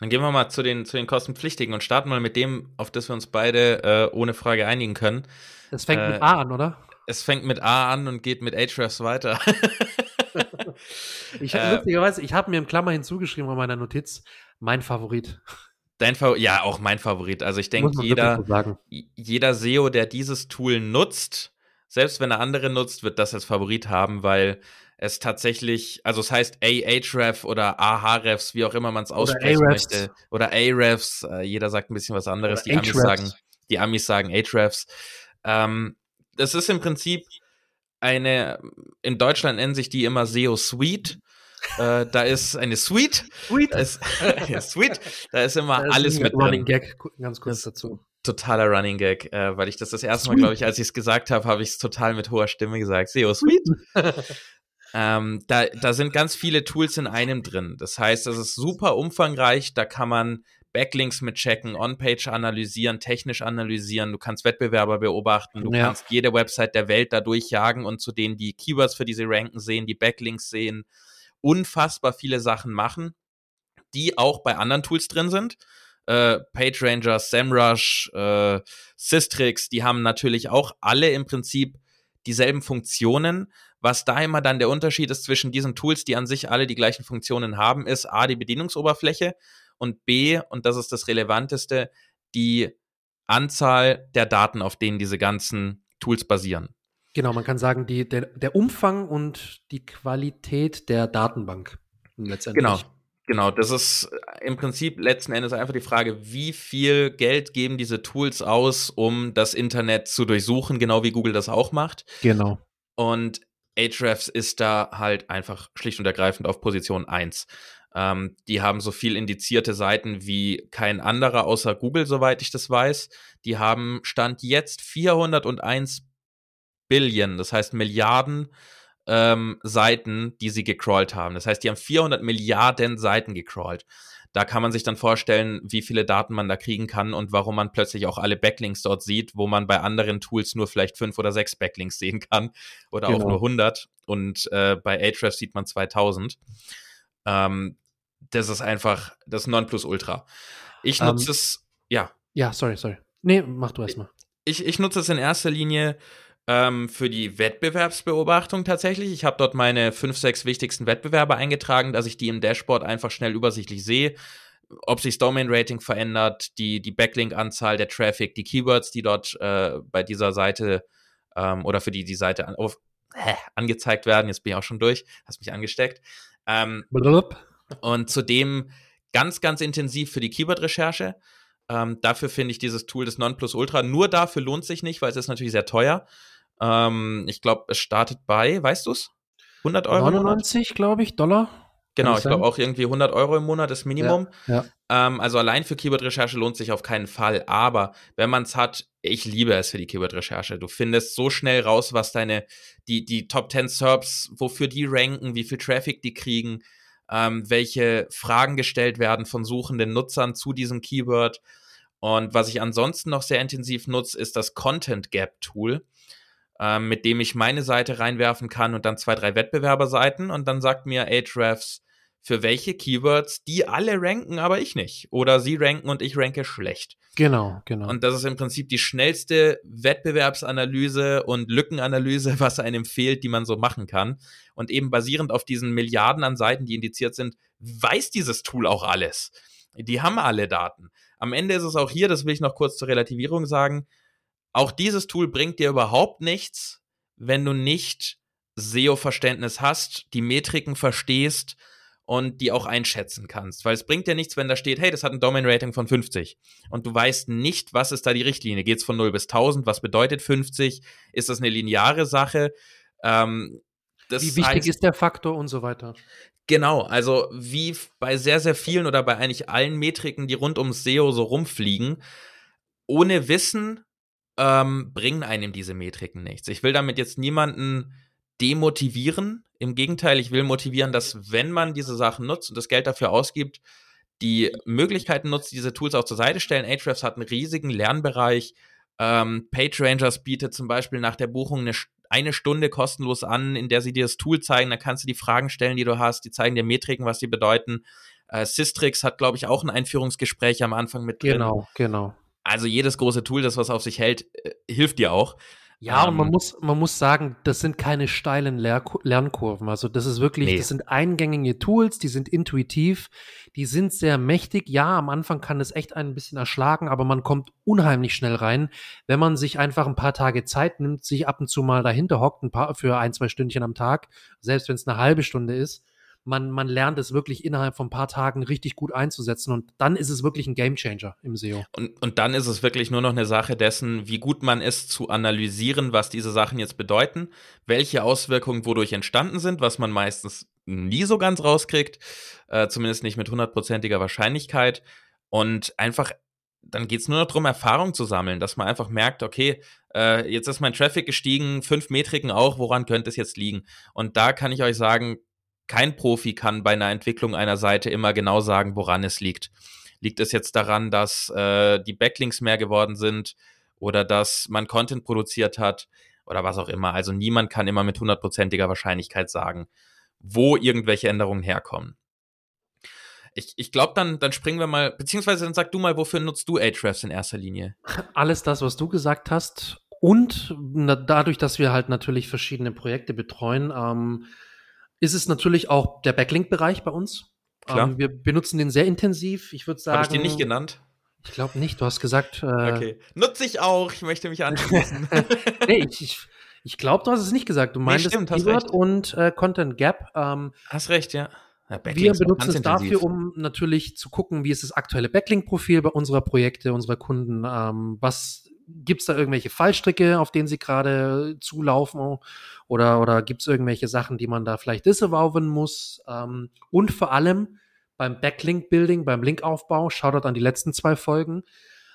S1: Dann gehen wir mal zu den, zu den Kostenpflichtigen und starten mal mit dem, auf das wir uns beide äh, ohne Frage einigen können.
S2: Es fängt äh, mit A an, oder?
S1: Es fängt mit A an und geht mit Ahrefs weiter.
S2: ich habe äh, lustigerweise, ich habe mir im Klammer hinzugeschrieben bei meiner Notiz, mein Favorit.
S1: Dein Favorit, ja, auch mein Favorit. Also ich denke, jeder, so jeder SEO, der dieses Tool nutzt, selbst wenn er andere nutzt, wird das als Favorit haben, weil es tatsächlich, also es heißt Ahref oder Ahrefs, wie auch immer man es aussprechen oder möchte. Oder Ahrefs, äh, jeder sagt ein bisschen was anderes. Oder die Amis sagen, die Amis sagen Ahrefs. Ähm, das ist im Prinzip eine, in Deutschland nennen sich die immer SEO Suite. äh, da ist eine Suite. Suite. Da ist, ja, Suite. Da ist immer da ist alles mit
S2: Running drin. Gag, ganz kurz dazu.
S1: Totaler Running Gag, äh, weil ich das das erste Mal, glaube ich, als ich es gesagt habe, habe ich es total mit hoher Stimme gesagt. SEO Suite. Ähm, da, da sind ganz viele Tools in einem drin. Das heißt, das ist super umfangreich. Da kann man Backlinks mitchecken, On-Page analysieren, technisch analysieren. Du kannst Wettbewerber beobachten. Du ja. kannst jede Website der Welt da durchjagen und zu denen die Keywords für diese Ranken sehen, die Backlinks sehen. Unfassbar viele Sachen machen, die auch bei anderen Tools drin sind. Äh, PageRanger, SEMrush, äh, Systrix, die haben natürlich auch alle im Prinzip dieselben Funktionen, was da immer dann der Unterschied ist zwischen diesen Tools, die an sich alle die gleichen Funktionen haben, ist A, die Bedienungsoberfläche und B, und das ist das Relevanteste, die Anzahl der Daten, auf denen diese ganzen Tools basieren.
S2: Genau, man kann sagen, die, der, der Umfang und die Qualität der Datenbank
S1: letztendlich. Genau. Genau, das ist im Prinzip letzten Endes einfach die Frage, wie viel Geld geben diese Tools aus, um das Internet zu durchsuchen, genau wie Google das auch macht.
S2: Genau.
S1: Und Ahrefs ist da halt einfach schlicht und ergreifend auf Position 1. Ähm, die haben so viel indizierte Seiten wie kein anderer außer Google, soweit ich das weiß. Die haben Stand jetzt 401 Billion, das heißt Milliarden ähm, Seiten, die sie gecrawlt haben. Das heißt, die haben 400 Milliarden Seiten gecrawlt. Da kann man sich dann vorstellen, wie viele Daten man da kriegen kann und warum man plötzlich auch alle Backlinks dort sieht, wo man bei anderen Tools nur vielleicht fünf oder sechs Backlinks sehen kann oder genau. auch nur 100 und äh, bei Ahrefs sieht man 2000. Ähm, das ist einfach das Nonplusultra. Ich nutze um, ähm, es, ja.
S2: Ja, sorry, sorry. Nee, mach du erstmal.
S1: Ich, ich nutze es in erster Linie ähm, für die Wettbewerbsbeobachtung tatsächlich. Ich habe dort meine fünf, sechs wichtigsten Wettbewerbe eingetragen, dass ich die im Dashboard einfach schnell übersichtlich sehe. Ob sich das Domain-Rating verändert, die, die Backlink-Anzahl, der Traffic, die Keywords, die dort äh, bei dieser Seite ähm, oder für die die Seite an, auf, hä, angezeigt werden. Jetzt bin ich auch schon durch, hast mich angesteckt. Ähm, und zudem ganz, ganz intensiv für die Keyword-Recherche. Ähm, dafür finde ich dieses Tool des Nonplusultra. Nur dafür lohnt sich nicht, weil es ist natürlich sehr teuer. Ähm, ich glaube, es startet bei, weißt du es? 100 Euro?
S2: 99, glaube ich, Dollar.
S1: Genau, ich glaube auch irgendwie 100 Euro im Monat ist Minimum. Ja, ja. Ähm, also allein für Keyword-Recherche lohnt sich auf keinen Fall. Aber wenn man es hat, ich liebe es für die Keyword-Recherche. Du findest so schnell raus, was deine, die, die Top 10 SERPs, wofür die ranken, wie viel Traffic die kriegen, ähm, welche Fragen gestellt werden von suchenden Nutzern zu diesem Keyword. Und was ich ansonsten noch sehr intensiv nutze, ist das Content Gap Tool ähm, mit dem ich meine Seite reinwerfen kann und dann zwei, drei Wettbewerberseiten und dann sagt mir Ahrefs, für welche Keywords die alle ranken, aber ich nicht. Oder sie ranken und ich ranke schlecht.
S2: Genau, genau.
S1: Und das ist im Prinzip die schnellste Wettbewerbsanalyse und Lückenanalyse, was einem fehlt, die man so machen kann. Und eben basierend auf diesen Milliarden an Seiten, die indiziert sind, weiß dieses Tool auch alles. Die haben alle Daten. Am Ende ist es auch hier, das will ich noch kurz zur Relativierung sagen, auch dieses Tool bringt dir überhaupt nichts, wenn du nicht SEO-Verständnis hast, die Metriken verstehst und die auch einschätzen kannst. Weil es bringt dir nichts, wenn da steht, hey, das hat ein Domain-Rating von 50 und du weißt nicht, was ist da die Richtlinie. Geht es von 0 bis 1000? Was bedeutet 50? Ist das eine lineare Sache? Ähm,
S2: wie wichtig heißt, ist der Faktor und so weiter?
S1: Genau, also wie bei sehr, sehr vielen oder bei eigentlich allen Metriken, die rund ums SEO so rumfliegen, ohne Wissen ähm, bringen einem diese Metriken nichts. Ich will damit jetzt niemanden demotivieren. Im Gegenteil, ich will motivieren, dass wenn man diese Sachen nutzt und das Geld dafür ausgibt, die Möglichkeiten nutzt, diese Tools auch zur Seite stellen. Ahrefs hat einen riesigen Lernbereich. Ähm, PageRangers bietet zum Beispiel nach der Buchung eine, eine Stunde kostenlos an, in der sie dir das Tool zeigen. Da kannst du die Fragen stellen, die du hast. Die zeigen dir Metriken, was sie bedeuten. Äh, Systrix hat, glaube ich, auch ein Einführungsgespräch am Anfang mit
S2: drin. Genau, genau.
S1: Also jedes große Tool, das was auf sich hält, äh, hilft dir auch.
S2: Ja, ähm, und man ähm, muss, man muss sagen, das sind keine steilen Lehr Lernkurven. Also das ist wirklich, nee. das sind eingängige Tools, die sind intuitiv, die sind sehr mächtig. Ja, am Anfang kann es echt ein bisschen erschlagen, aber man kommt unheimlich schnell rein, wenn man sich einfach ein paar Tage Zeit nimmt, sich ab und zu mal dahinter hockt, ein paar für ein, zwei Stündchen am Tag, selbst wenn es eine halbe Stunde ist man, man lernt es wirklich innerhalb von ein paar Tagen richtig gut einzusetzen und dann ist es wirklich ein Gamechanger im SEO.
S1: Und, und dann ist es wirklich nur noch eine Sache dessen, wie gut man ist zu analysieren, was diese Sachen jetzt bedeuten, welche Auswirkungen wodurch entstanden sind, was man meistens nie so ganz rauskriegt, äh, zumindest nicht mit hundertprozentiger Wahrscheinlichkeit und einfach dann geht es nur noch darum, Erfahrung zu sammeln, dass man einfach merkt, okay, äh, jetzt ist mein Traffic gestiegen, fünf Metriken auch, woran könnte es jetzt liegen? Und da kann ich euch sagen, kein Profi kann bei einer Entwicklung einer Seite immer genau sagen, woran es liegt. Liegt es jetzt daran, dass äh, die Backlinks mehr geworden sind oder dass man Content produziert hat oder was auch immer. Also niemand kann immer mit hundertprozentiger Wahrscheinlichkeit sagen, wo irgendwelche Änderungen herkommen. Ich, ich glaube, dann, dann springen wir mal, beziehungsweise dann sag du mal, wofür nutzt du Ahrefs in erster Linie?
S2: Alles das, was du gesagt hast. Und na, dadurch, dass wir halt natürlich verschiedene Projekte betreuen, ähm, ist es natürlich auch der Backlink-Bereich bei uns. Klar. Ähm, wir benutzen den sehr intensiv. Ich würde sagen. Habe
S1: ich den nicht genannt?
S2: Ich glaube nicht. Du hast gesagt. Äh, okay.
S1: Nutze ich auch. Ich möchte mich anschließen.
S2: nee, ich, ich, ich glaube, du hast es nicht gesagt. Du meintest nee, stimmt, und äh, Content Gap.
S1: Ähm, hast recht, ja.
S2: Ja, wir benutzen es dafür, um natürlich zu gucken, wie ist das aktuelle Backlink-Profil bei unserer Projekte, unserer Kunden. Ähm, was gibt es da irgendwelche Fallstricke, auf denen sie gerade zulaufen? Oder, oder gibt es irgendwelche Sachen, die man da vielleicht disavowen muss? Ähm, und vor allem beim Backlink-Building, beim Linkaufbau, schaut dort an die letzten zwei Folgen,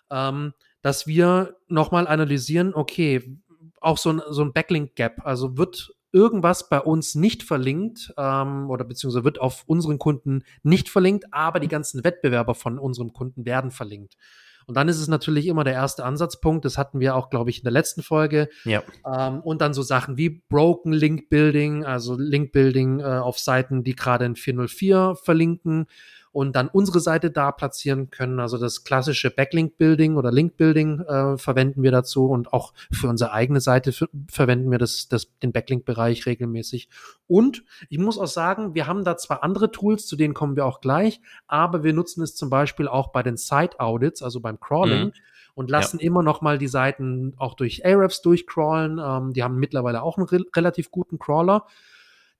S2: ähm, dass wir nochmal analysieren, okay, auch so ein, so ein Backlink-Gap, also wird irgendwas bei uns nicht verlinkt ähm, oder beziehungsweise wird auf unseren Kunden nicht verlinkt, aber die ganzen Wettbewerber von unserem Kunden werden verlinkt. Und dann ist es natürlich immer der erste Ansatzpunkt. Das hatten wir auch, glaube ich, in der letzten Folge.
S1: Ja.
S2: Ähm, und dann so Sachen wie Broken Link Building, also Link Building äh, auf Seiten, die gerade in 404 verlinken und dann unsere Seite da platzieren können. Also das klassische Backlink-Building oder Link-Building äh, verwenden wir dazu und auch für unsere eigene Seite verwenden wir das, das, den Backlink-Bereich regelmäßig. Und ich muss auch sagen, wir haben da zwar andere Tools, zu denen kommen wir auch gleich, aber wir nutzen es zum Beispiel auch bei den Site-Audits, also beim Crawling. Mhm und lassen ja. immer noch mal die Seiten auch durch Ahrefs durchcrawlen. Ähm, die haben mittlerweile auch einen re relativ guten Crawler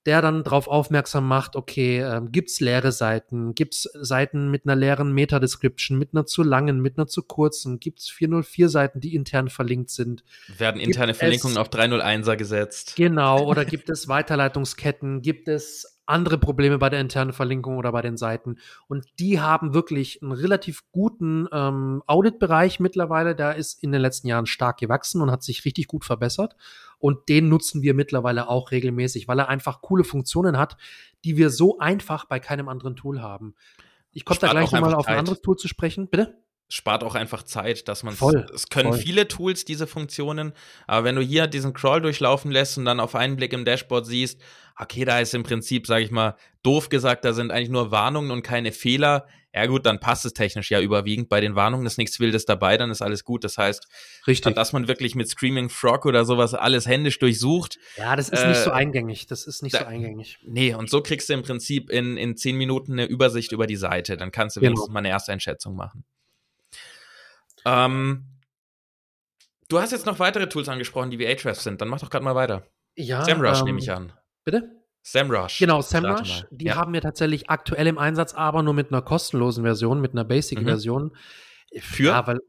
S2: der dann darauf aufmerksam macht, okay, ähm, gibt's leere Seiten, gibt's Seiten mit einer leeren Meta-Description, mit einer zu langen, mit einer zu kurzen, gibt's 404 Seiten, die intern verlinkt sind.
S1: Werden interne gibt Verlinkungen auf 301er gesetzt?
S2: Genau, oder gibt es Weiterleitungsketten, gibt es andere Probleme bei der internen Verlinkung oder bei den Seiten. Und die haben wirklich einen relativ guten ähm, Audit-Bereich mittlerweile. Der ist in den letzten Jahren stark gewachsen und hat sich richtig gut verbessert. Und den nutzen wir mittlerweile auch regelmäßig, weil er einfach coole Funktionen hat, die wir so einfach bei keinem anderen Tool haben. Ich komme da gleich nochmal auf ein anderes Tool zu sprechen. Bitte?
S1: Spart auch einfach Zeit, dass man es können voll. viele Tools diese Funktionen, aber wenn du hier diesen Crawl durchlaufen lässt und dann auf einen Blick im Dashboard siehst, okay, da ist im Prinzip, sage ich mal, doof gesagt, da sind eigentlich nur Warnungen und keine Fehler. Ja gut, dann passt es technisch ja überwiegend. Bei den Warnungen ist nichts Wildes dabei, dann ist alles gut. Das heißt, Richtig. dass man wirklich mit Screaming Frog oder sowas alles händisch durchsucht.
S2: Ja, das ist äh, nicht so eingängig. Das ist nicht da, so eingängig.
S1: Nee, und so kriegst du im Prinzip in, in zehn Minuten eine Übersicht über die Seite. Dann kannst du genau. wenigstens mal eine Ersteinschätzung machen. Ähm, du hast jetzt noch weitere Tools angesprochen, die wie Ahrefs sind. Dann mach doch gerade mal weiter.
S2: Ja.
S1: SEMrush ähm, nehme ich an.
S2: Bitte?
S1: SEMrush.
S2: Genau, SEMrush. Die ja. haben wir tatsächlich aktuell im Einsatz, aber nur mit einer kostenlosen Version, mit einer Basic-Version.
S1: Mhm. Für? Ja, weil,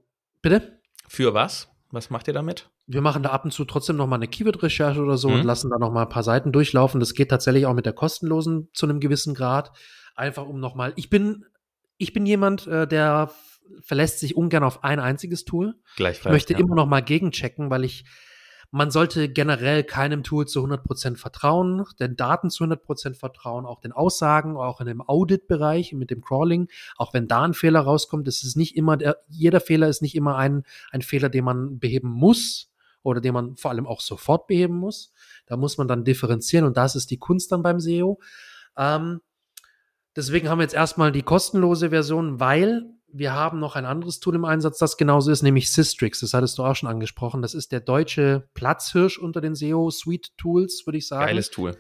S2: bitte?
S1: Für was? Was macht ihr damit?
S2: Wir machen da ab und zu trotzdem noch mal eine Keyword-Recherche oder so mhm. und lassen da noch mal ein paar Seiten durchlaufen. Das geht tatsächlich auch mit der kostenlosen zu einem gewissen Grad. Einfach um noch mal. Ich bin, ich bin jemand, äh, der verlässt sich ungern auf ein einziges Tool.
S1: Gleichfalls.
S2: Ich möchte ja. immer noch mal gegenchecken, weil ich man sollte generell keinem Tool zu 100% vertrauen, den Daten zu 100% vertrauen, auch den Aussagen, auch in dem Audit-Bereich mit dem Crawling. Auch wenn da ein Fehler rauskommt, ist es nicht immer, der, jeder Fehler ist nicht immer ein, ein Fehler, den man beheben muss oder den man vor allem auch sofort beheben muss. Da muss man dann differenzieren und das ist die Kunst dann beim SEO. Ähm, deswegen haben wir jetzt erstmal die kostenlose Version, weil wir haben noch ein anderes Tool im Einsatz, das genauso ist, nämlich Systrix. Das hattest du auch schon angesprochen. Das ist der deutsche Platzhirsch unter den SEO-Suite-Tools, würde ich sagen.
S1: Geiles Tool.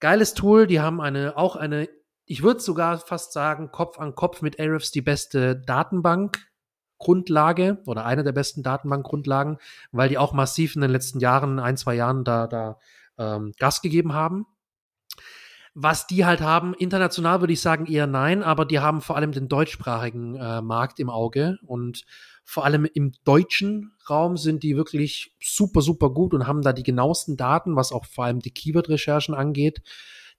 S2: Geiles Tool. Die haben eine, auch eine, ich würde sogar fast sagen, Kopf an Kopf mit Ahrefs die beste Datenbank. Grundlage oder eine der besten Datenbankgrundlagen, weil die auch massiv in den letzten Jahren, ein, zwei Jahren da, da ähm, Gas gegeben haben. Was die halt haben, international würde ich sagen eher nein, aber die haben vor allem den deutschsprachigen äh, Markt im Auge und vor allem im deutschen Raum sind die wirklich super, super gut und haben da die genauesten Daten, was auch vor allem die Keyword-Recherchen angeht.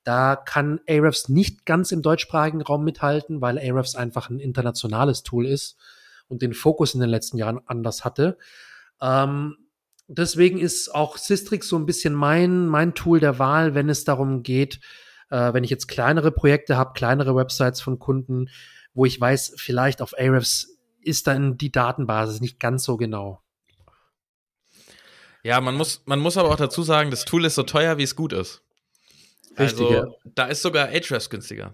S2: Da kann Ahrefs nicht ganz im deutschsprachigen Raum mithalten, weil Ahrefs einfach ein internationales Tool ist und den Fokus in den letzten Jahren anders hatte. Ähm, deswegen ist auch Systrix so ein bisschen mein, mein Tool der Wahl, wenn es darum geht, äh, wenn ich jetzt kleinere Projekte habe, kleinere Websites von Kunden, wo ich weiß, vielleicht auf Ahrefs ist dann die Datenbasis nicht ganz so genau.
S1: Ja, man muss, man muss aber auch dazu sagen, das Tool ist so teuer, wie es gut ist. Richtig, also, ja. da ist sogar Ahrefs günstiger,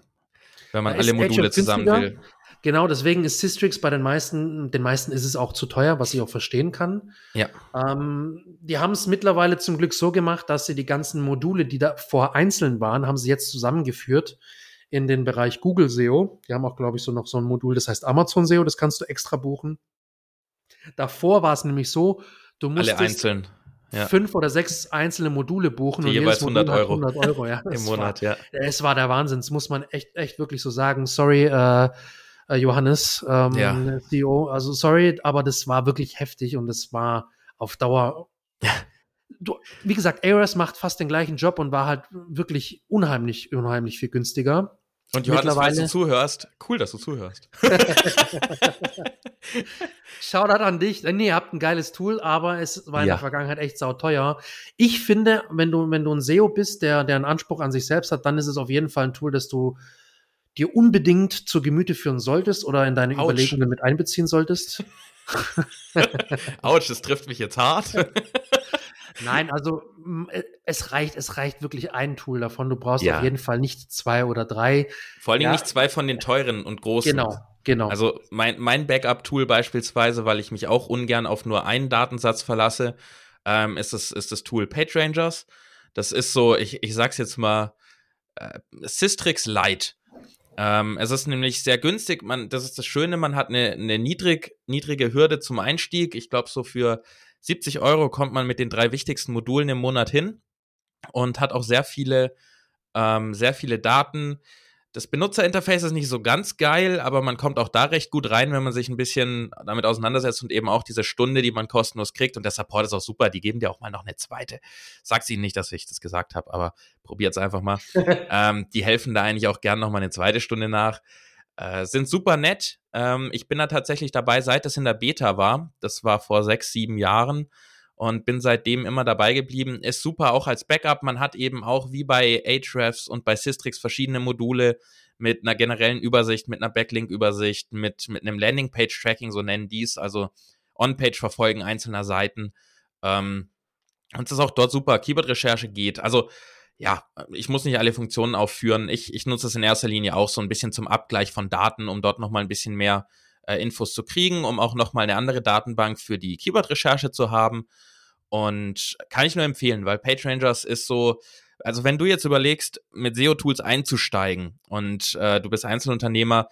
S1: wenn man da alle Module zusammen will.
S2: Genau, deswegen ist Systrix bei den meisten, den meisten ist es auch zu teuer, was ich auch verstehen kann.
S1: Ja.
S2: Ähm, die haben es mittlerweile zum Glück so gemacht, dass sie die ganzen Module, die da vor einzeln waren, haben sie jetzt zusammengeführt in den Bereich Google SEO. Die haben auch, glaube ich, so noch so ein Modul, das heißt Amazon SEO, das kannst du extra buchen. Davor war es nämlich so, du musstest.
S1: Alle einzeln.
S2: ja. fünf oder sechs einzelne Module buchen
S1: Die und jeweils 100 Euro.
S2: 100 Euro ja.
S1: im Monat,
S2: war,
S1: ja.
S2: Es war der Wahnsinn, das muss man echt, echt wirklich so sagen. Sorry, äh, äh Johannes, ähm, ja. CEO, also sorry, aber das war wirklich heftig und das war auf Dauer. Du, wie gesagt, AOS macht fast den gleichen Job und war halt wirklich unheimlich, unheimlich viel günstiger.
S1: Und Johannes, falls du zuhörst, cool, dass du zuhörst.
S2: Shoutout an dich. Nee, ihr habt ein geiles Tool, aber es war in ja. der Vergangenheit echt sauteuer. Ich finde, wenn du, wenn du ein SEO bist, der, der einen Anspruch an sich selbst hat, dann ist es auf jeden Fall ein Tool, das du dir unbedingt zu Gemüte führen solltest oder in deine Ouch. Überlegungen mit einbeziehen solltest.
S1: Autsch, das trifft mich jetzt hart.
S2: Nein, also äh, es reicht, es reicht wirklich ein Tool davon. Du brauchst ja. auf jeden Fall nicht zwei oder drei.
S1: Vor allen Dingen ja. nicht zwei von den teuren und großen.
S2: Genau, genau.
S1: Also mein, mein Backup-Tool beispielsweise, weil ich mich auch ungern auf nur einen Datensatz verlasse, ähm, ist, das, ist das Tool PageRangers. Das ist so, ich, ich sag's jetzt mal, äh, Systrix Lite. Ähm, es ist nämlich sehr günstig. Man, das ist das Schöne, man hat eine, eine niedrig, niedrige Hürde zum Einstieg. Ich glaube, so für 70 Euro kommt man mit den drei wichtigsten Modulen im Monat hin und hat auch sehr viele, ähm, sehr viele Daten. Das Benutzerinterface ist nicht so ganz geil, aber man kommt auch da recht gut rein, wenn man sich ein bisschen damit auseinandersetzt und eben auch diese Stunde, die man kostenlos kriegt. Und der Support ist auch super. Die geben dir auch mal noch eine zweite. Sag's ihnen nicht, dass ich das gesagt habe, aber probiert's einfach mal. ähm, die helfen da eigentlich auch gern noch mal eine zweite Stunde nach. Äh, sind super nett. Ähm, ich bin da tatsächlich dabei, seit es in der Beta war. Das war vor sechs, sieben Jahren und bin seitdem immer dabei geblieben. Ist super auch als Backup. Man hat eben auch wie bei Ahrefs und bei Systrix verschiedene Module mit einer generellen Übersicht, mit einer Backlink-Übersicht, mit, mit einem Landingpage-Tracking, so nennen die es, also On-Page-Verfolgen einzelner Seiten. Ähm, und es ist auch dort super. Keyword-Recherche geht. Also, ja, ich muss nicht alle Funktionen aufführen. Ich, ich nutze es in erster Linie auch so ein bisschen zum Abgleich von Daten, um dort nochmal ein bisschen mehr äh, Infos zu kriegen, um auch nochmal eine andere Datenbank für die Keyword-Recherche zu haben. Und kann ich nur empfehlen, weil PageRangers ist so, also wenn du jetzt überlegst, mit SEO-Tools einzusteigen und äh, du bist Einzelunternehmer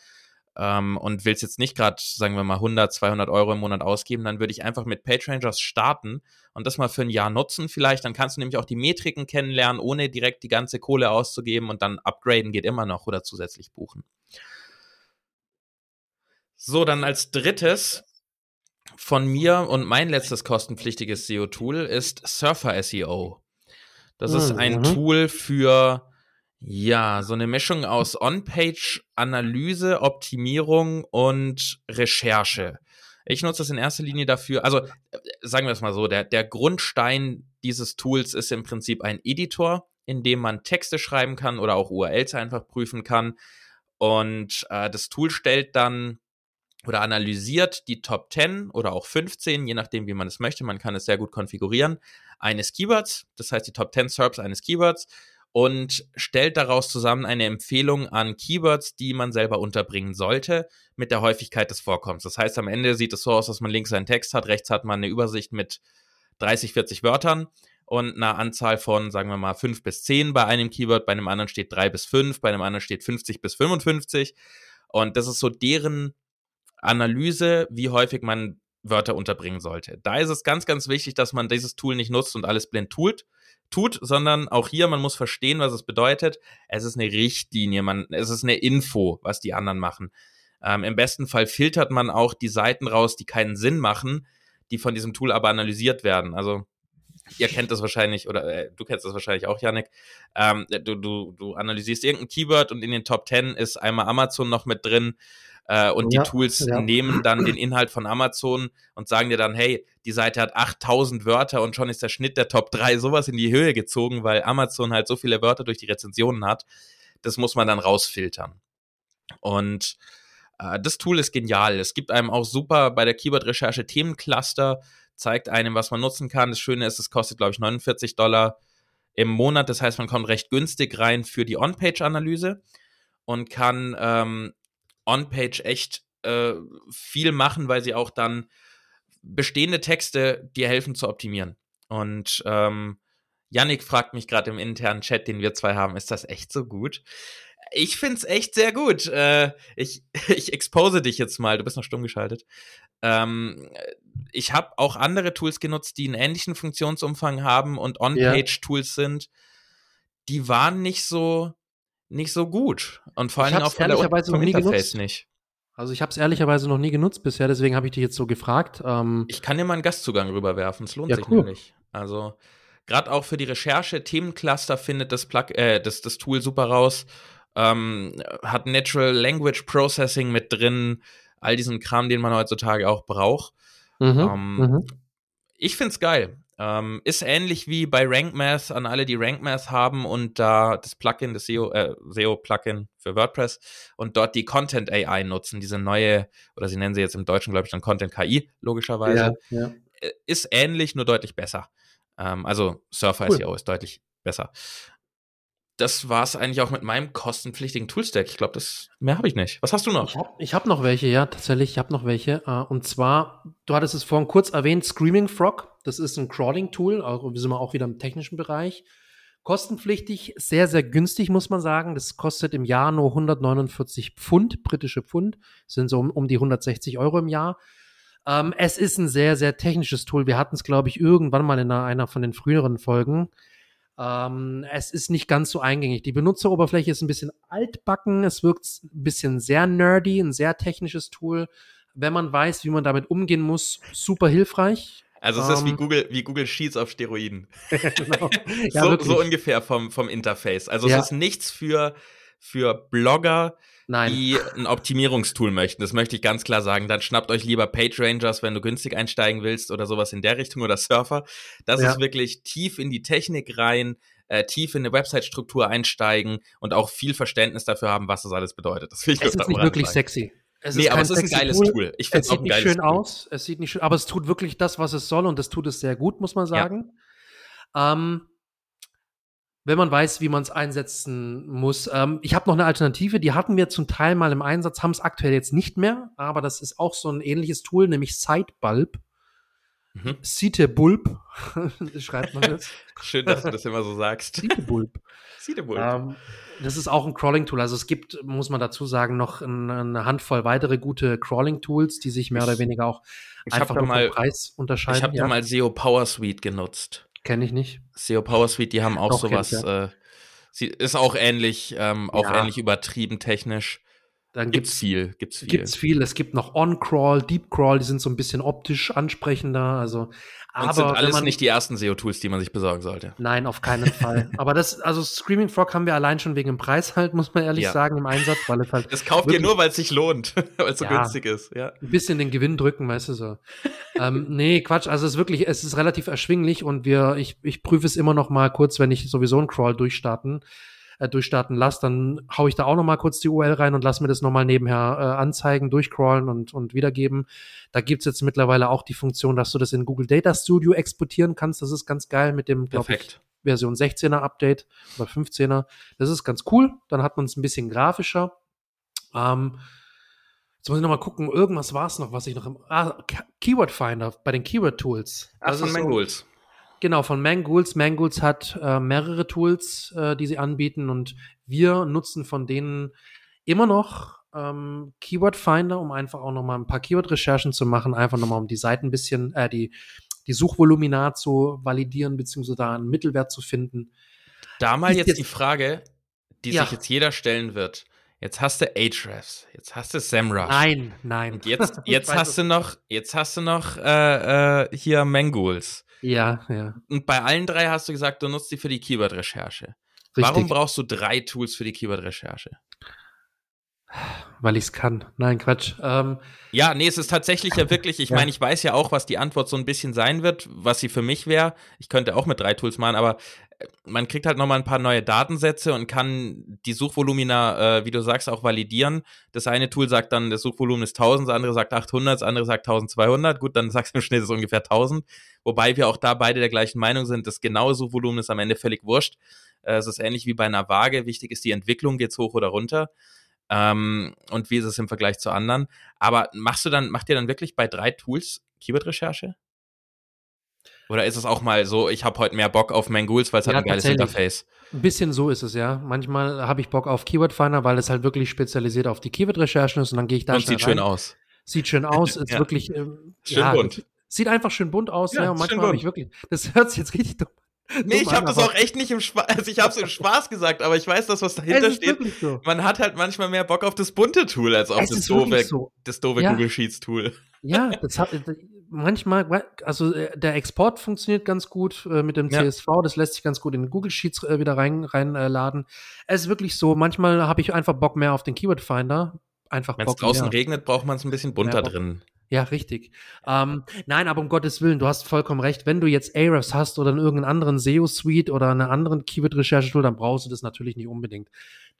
S1: ähm, und willst jetzt nicht gerade, sagen wir mal, 100, 200 Euro im Monat ausgeben, dann würde ich einfach mit PageRangers starten und das mal für ein Jahr nutzen vielleicht. Dann kannst du nämlich auch die Metriken kennenlernen, ohne direkt die ganze Kohle auszugeben und dann upgraden geht immer noch oder zusätzlich buchen. So, dann als drittes von mir und mein letztes kostenpflichtiges SEO-Tool ist Surfer SEO. Das ist ein mhm. Tool für, ja, so eine Mischung aus On-Page-Analyse, Optimierung und Recherche. Ich nutze das in erster Linie dafür, also sagen wir es mal so, der, der Grundstein dieses Tools ist im Prinzip ein Editor, in dem man Texte schreiben kann oder auch URLs einfach prüfen kann. Und äh, das Tool stellt dann oder analysiert die Top 10 oder auch 15, je nachdem, wie man es möchte. Man kann es sehr gut konfigurieren, eines Keywords, das heißt die Top 10 SERPs eines Keywords und stellt daraus zusammen eine Empfehlung an Keywords, die man selber unterbringen sollte, mit der Häufigkeit des Vorkommens. Das heißt, am Ende sieht es so aus, dass man links einen Text hat, rechts hat man eine Übersicht mit 30, 40 Wörtern und einer Anzahl von, sagen wir mal, 5 bis 10 bei einem Keyword, bei einem anderen steht 3 bis 5, bei einem anderen steht 50 bis 55. Und das ist so deren Analyse, wie häufig man Wörter unterbringen sollte. Da ist es ganz, ganz wichtig, dass man dieses Tool nicht nutzt und alles blind tut, tut, sondern auch hier, man muss verstehen, was es bedeutet. Es ist eine Richtlinie, man, es ist eine Info, was die anderen machen. Ähm, Im besten Fall filtert man auch die Seiten raus, die keinen Sinn machen, die von diesem Tool aber analysiert werden. Also ihr kennt das wahrscheinlich, oder äh, du kennst das wahrscheinlich auch, Yannick. Ähm, du, du, du analysierst irgendein Keyword und in den Top 10 ist einmal Amazon noch mit drin äh, und ja, die Tools ja. nehmen dann den Inhalt von Amazon und sagen dir dann, hey, die Seite hat 8000 Wörter und schon ist der Schnitt der Top 3 sowas in die Höhe gezogen, weil Amazon halt so viele Wörter durch die Rezensionen hat. Das muss man dann rausfiltern. Und äh, das Tool ist genial. Es gibt einem auch super bei der Keyword-Recherche Themencluster, zeigt einem, was man nutzen kann. Das Schöne ist, es kostet, glaube ich, 49 Dollar im Monat. Das heißt, man kommt recht günstig rein für die On-Page-Analyse und kann ähm, On-Page echt äh, viel machen, weil sie auch dann bestehende Texte dir helfen zu optimieren. Und ähm, Yannick fragt mich gerade im internen Chat, den wir zwei haben, ist das echt so gut? Ich find's echt sehr gut. Äh, ich, ich expose dich jetzt mal, du bist noch stumm geschaltet. Ähm, ich habe auch andere Tools genutzt, die einen ähnlichen Funktionsumfang haben und On-Page-Tools sind. Die waren nicht so, nicht so gut. Und vor allem auch von der, vom Interface nicht.
S2: Also ich habe es ehrlicherweise noch nie genutzt bisher, deswegen habe ich dich jetzt so gefragt.
S1: Ähm, ich kann dir mal einen Gastzugang rüberwerfen, es lohnt ja, sich cool. nämlich. Also gerade auch für die Recherche, Themencluster findet das, Plug äh, das, das Tool super raus. Ähm, hat Natural Language Processing mit drin, all diesen Kram, den man heutzutage auch braucht. Mhm, ähm, mhm. Ich find's geil. Ähm, ist ähnlich wie bei RankMath an alle, die RankMath haben und da das Plugin, das SEO, äh, SEO-Plugin für WordPress und dort die Content AI nutzen, diese neue, oder sie nennen sie jetzt im Deutschen, glaube ich, dann Content KI, logischerweise. Ja, ja. Äh, ist ähnlich, nur deutlich besser. Ähm, also Surfer cool. SEO ist deutlich besser. Das war es eigentlich auch mit meinem kostenpflichtigen Toolstack. Ich glaube, das mehr habe ich nicht. Was hast du noch?
S2: Ich habe hab noch welche, ja, tatsächlich. Ich habe noch welche. Äh, und zwar, du hattest es vorhin kurz erwähnt, Screaming Frog. Das ist ein Crawling-Tool. Also wir sind auch wieder im technischen Bereich. Kostenpflichtig, sehr, sehr günstig, muss man sagen. Das kostet im Jahr nur 149 Pfund, britische Pfund. Das sind so um, um die 160 Euro im Jahr. Ähm, es ist ein sehr, sehr technisches Tool. Wir hatten es, glaube ich, irgendwann mal in einer, einer von den früheren Folgen. Ähm, es ist nicht ganz so eingängig. Die Benutzeroberfläche ist ein bisschen altbacken. Es wirkt ein bisschen sehr nerdy, ein sehr technisches Tool. Wenn man weiß, wie man damit umgehen muss, super hilfreich.
S1: Also es um, ist wie ähm, Google, wie Google Sheets auf Steroiden. genau. ja, so, so, ungefähr vom, vom Interface. Also ja. es ist nichts für, für Blogger, Nein. die ein Optimierungstool möchten. Das möchte ich ganz klar sagen. Dann schnappt euch lieber PageRangers, wenn du günstig einsteigen willst oder sowas in der Richtung oder Surfer. Das ja. ist wirklich tief in die Technik rein, äh, tief in eine Website-Struktur einsteigen und auch viel Verständnis dafür haben, was das alles bedeutet. Das
S2: will ich es ist nicht wirklich sagen. sexy.
S1: Es nee, aber es ist ein geiles Tool. Tool.
S2: Ich finde es auch ein geiles schön Tool. aus. Es sieht nicht schön, aber es tut wirklich das, was es soll und es tut es sehr gut, muss man sagen. Ja. Ähm, wenn man weiß, wie man es einsetzen muss. Ähm, ich habe noch eine Alternative, die hatten wir zum Teil mal im Einsatz, haben es aktuell jetzt nicht mehr, aber das ist auch so ein ähnliches Tool, nämlich Sidebulb. Mhm. Citebulb, schreibt man das.
S1: Schön, dass du das immer so sagst.
S2: Citebulb. Citebulb. Ähm, das ist auch ein Crawling-Tool. Also es gibt, muss man dazu sagen, noch eine Handvoll weitere gute Crawling-Tools, die sich mehr oder weniger auch
S1: ich einfach nur mal, Preis unterscheiden. Ich habe ja. da mal SEO Power Suite genutzt.
S2: Kenne ich nicht.
S1: SEO Power Suite, die haben auch, auch sowas. Kennt, ja. äh, sie ist auch ähnlich, ähm, auch ja. ähnlich übertrieben technisch.
S2: Dann gibt's, gibt's viel, gibt's viel. Gibt's viel. Es gibt noch On-Crawl, Deep-Crawl, die sind so ein bisschen optisch ansprechender. Also
S1: aber Und sind alles man, nicht die ersten SEO-Tools, die man sich besorgen sollte.
S2: Nein, auf keinen Fall. Aber das, also Screaming Frog haben wir allein schon wegen dem Preis halt, muss man ehrlich ja. sagen, im Einsatz, weil es halt.
S1: Das kauft ihr nur, weil es sich lohnt, weil es so ja, günstig ist, ja.
S2: Ein bisschen den Gewinn drücken, weißt du so. ähm, nee, Quatsch, also es ist wirklich, es ist relativ erschwinglich und wir, ich, ich prüfe es immer noch mal kurz, wenn ich sowieso einen Crawl durchstarten äh, durchstarten lasse, dann hau ich da auch noch mal kurz die URL rein und lass mir das noch mal nebenher äh, anzeigen, durchcrawlen und, und wiedergeben. Da gibt's jetzt mittlerweile auch die Funktion, dass du das in Google Data Studio exportieren kannst. Das ist ganz geil mit dem, glaube ich, Version 16er Update oder 15er. Das ist ganz cool. Dann hat man es ein bisschen grafischer. Ähm, Jetzt muss ich noch mal gucken, irgendwas war es noch, was ich noch im. Ah, Keyword Finder bei den Keyword Tools.
S1: Ach, von Mangools.
S2: Genau, von Mangools. Mangools hat äh, mehrere Tools, äh, die sie anbieten und wir nutzen von denen immer noch ähm, Keyword Finder, um einfach auch noch mal ein paar Keyword-Recherchen zu machen, einfach noch mal um die Seiten ein bisschen, äh, die, die Suchvolumina zu validieren, beziehungsweise da einen Mittelwert zu finden.
S1: Da mal jetzt, jetzt, die Frage, die ja. sich jetzt jeder stellen wird. Jetzt hast du Ahrefs, jetzt hast du SEMrush.
S2: Nein, nein.
S1: Und jetzt, jetzt hast du noch, jetzt hast du noch äh, äh, hier Mangools.
S2: Ja, ja.
S1: Und bei allen drei hast du gesagt, du nutzt sie für die Keyword-Recherche. Warum brauchst du drei Tools für die Keyword-Recherche?
S2: Weil ich es kann. Nein, Quatsch. Ähm,
S1: ja, nee, es ist tatsächlich ja wirklich, ich ja. meine, ich weiß ja auch, was die Antwort so ein bisschen sein wird, was sie für mich wäre. Ich könnte auch mit drei Tools machen, aber äh, man kriegt halt nochmal ein paar neue Datensätze und kann die Suchvolumina, äh, wie du sagst, auch validieren. Das eine Tool sagt dann, das Suchvolumen ist 1000, das andere sagt 800, das andere sagt 1200. Gut, dann sagst du im Schnitt ist ungefähr 1000. Wobei wir auch da beide der gleichen Meinung sind, das genaue Suchvolumen ist am Ende völlig wurscht. Äh, es ist ähnlich wie bei einer Waage. Wichtig ist die Entwicklung, geht's hoch oder runter. Ähm, und wie ist es im Vergleich zu anderen? Aber machst du dann, macht ihr dann wirklich bei drei Tools Keyword-Recherche? Oder ist es auch mal so, ich habe heute mehr Bock auf Mangools, weil es ja, hat ein geiles Interface?
S2: Ein bisschen so ist es, ja. Manchmal habe ich Bock auf Keyword Finder, weil es halt wirklich spezialisiert auf die Keyword-Recherchen ist und dann gehe ich da
S1: Und sieht rein. schön aus.
S2: Sieht schön aus, ist ja. wirklich. Ähm,
S1: schön ja, bunt.
S2: Sieht einfach schön bunt aus, ja.
S1: Ja,
S2: und manchmal habe ich wirklich. Das hört sich jetzt richtig dumm.
S1: Nee,
S2: dumm
S1: ich habe das auch echt nicht im Spaß, also ich habe es im Spaß gesagt, aber ich weiß, dass was dahinter steht.
S2: so.
S1: Man hat halt manchmal mehr Bock auf das bunte Tool als auf
S2: Es
S1: das doofe,
S2: so.
S1: das doofe
S2: Ja.
S1: Google Sheets Tool.
S2: Ja, das hat manchmal, also äh, der Export funktioniert ganz gut äh, mit dem
S1: Ja.
S2: CSV, das lässt sich ganz gut in Google Sheets äh, wieder rein reinladen. Äh, laden. es ist wirklich so, manchmal habe ich einfach Bock mehr auf den Keyword Finder. Einfach
S1: Wenn es draußen
S2: mehr.
S1: regnet, braucht man es ein bisschen bunter drin.
S2: Ja, richtig. Ähm, nein, aber um Gottes Willen, du hast vollkommen recht. Wenn du jetzt Ahrefs hast oder in irgendeinen anderen SEO-Suite oder einer anderen Keyword-Recherche-Tool, dann brauchst du das natürlich nicht unbedingt.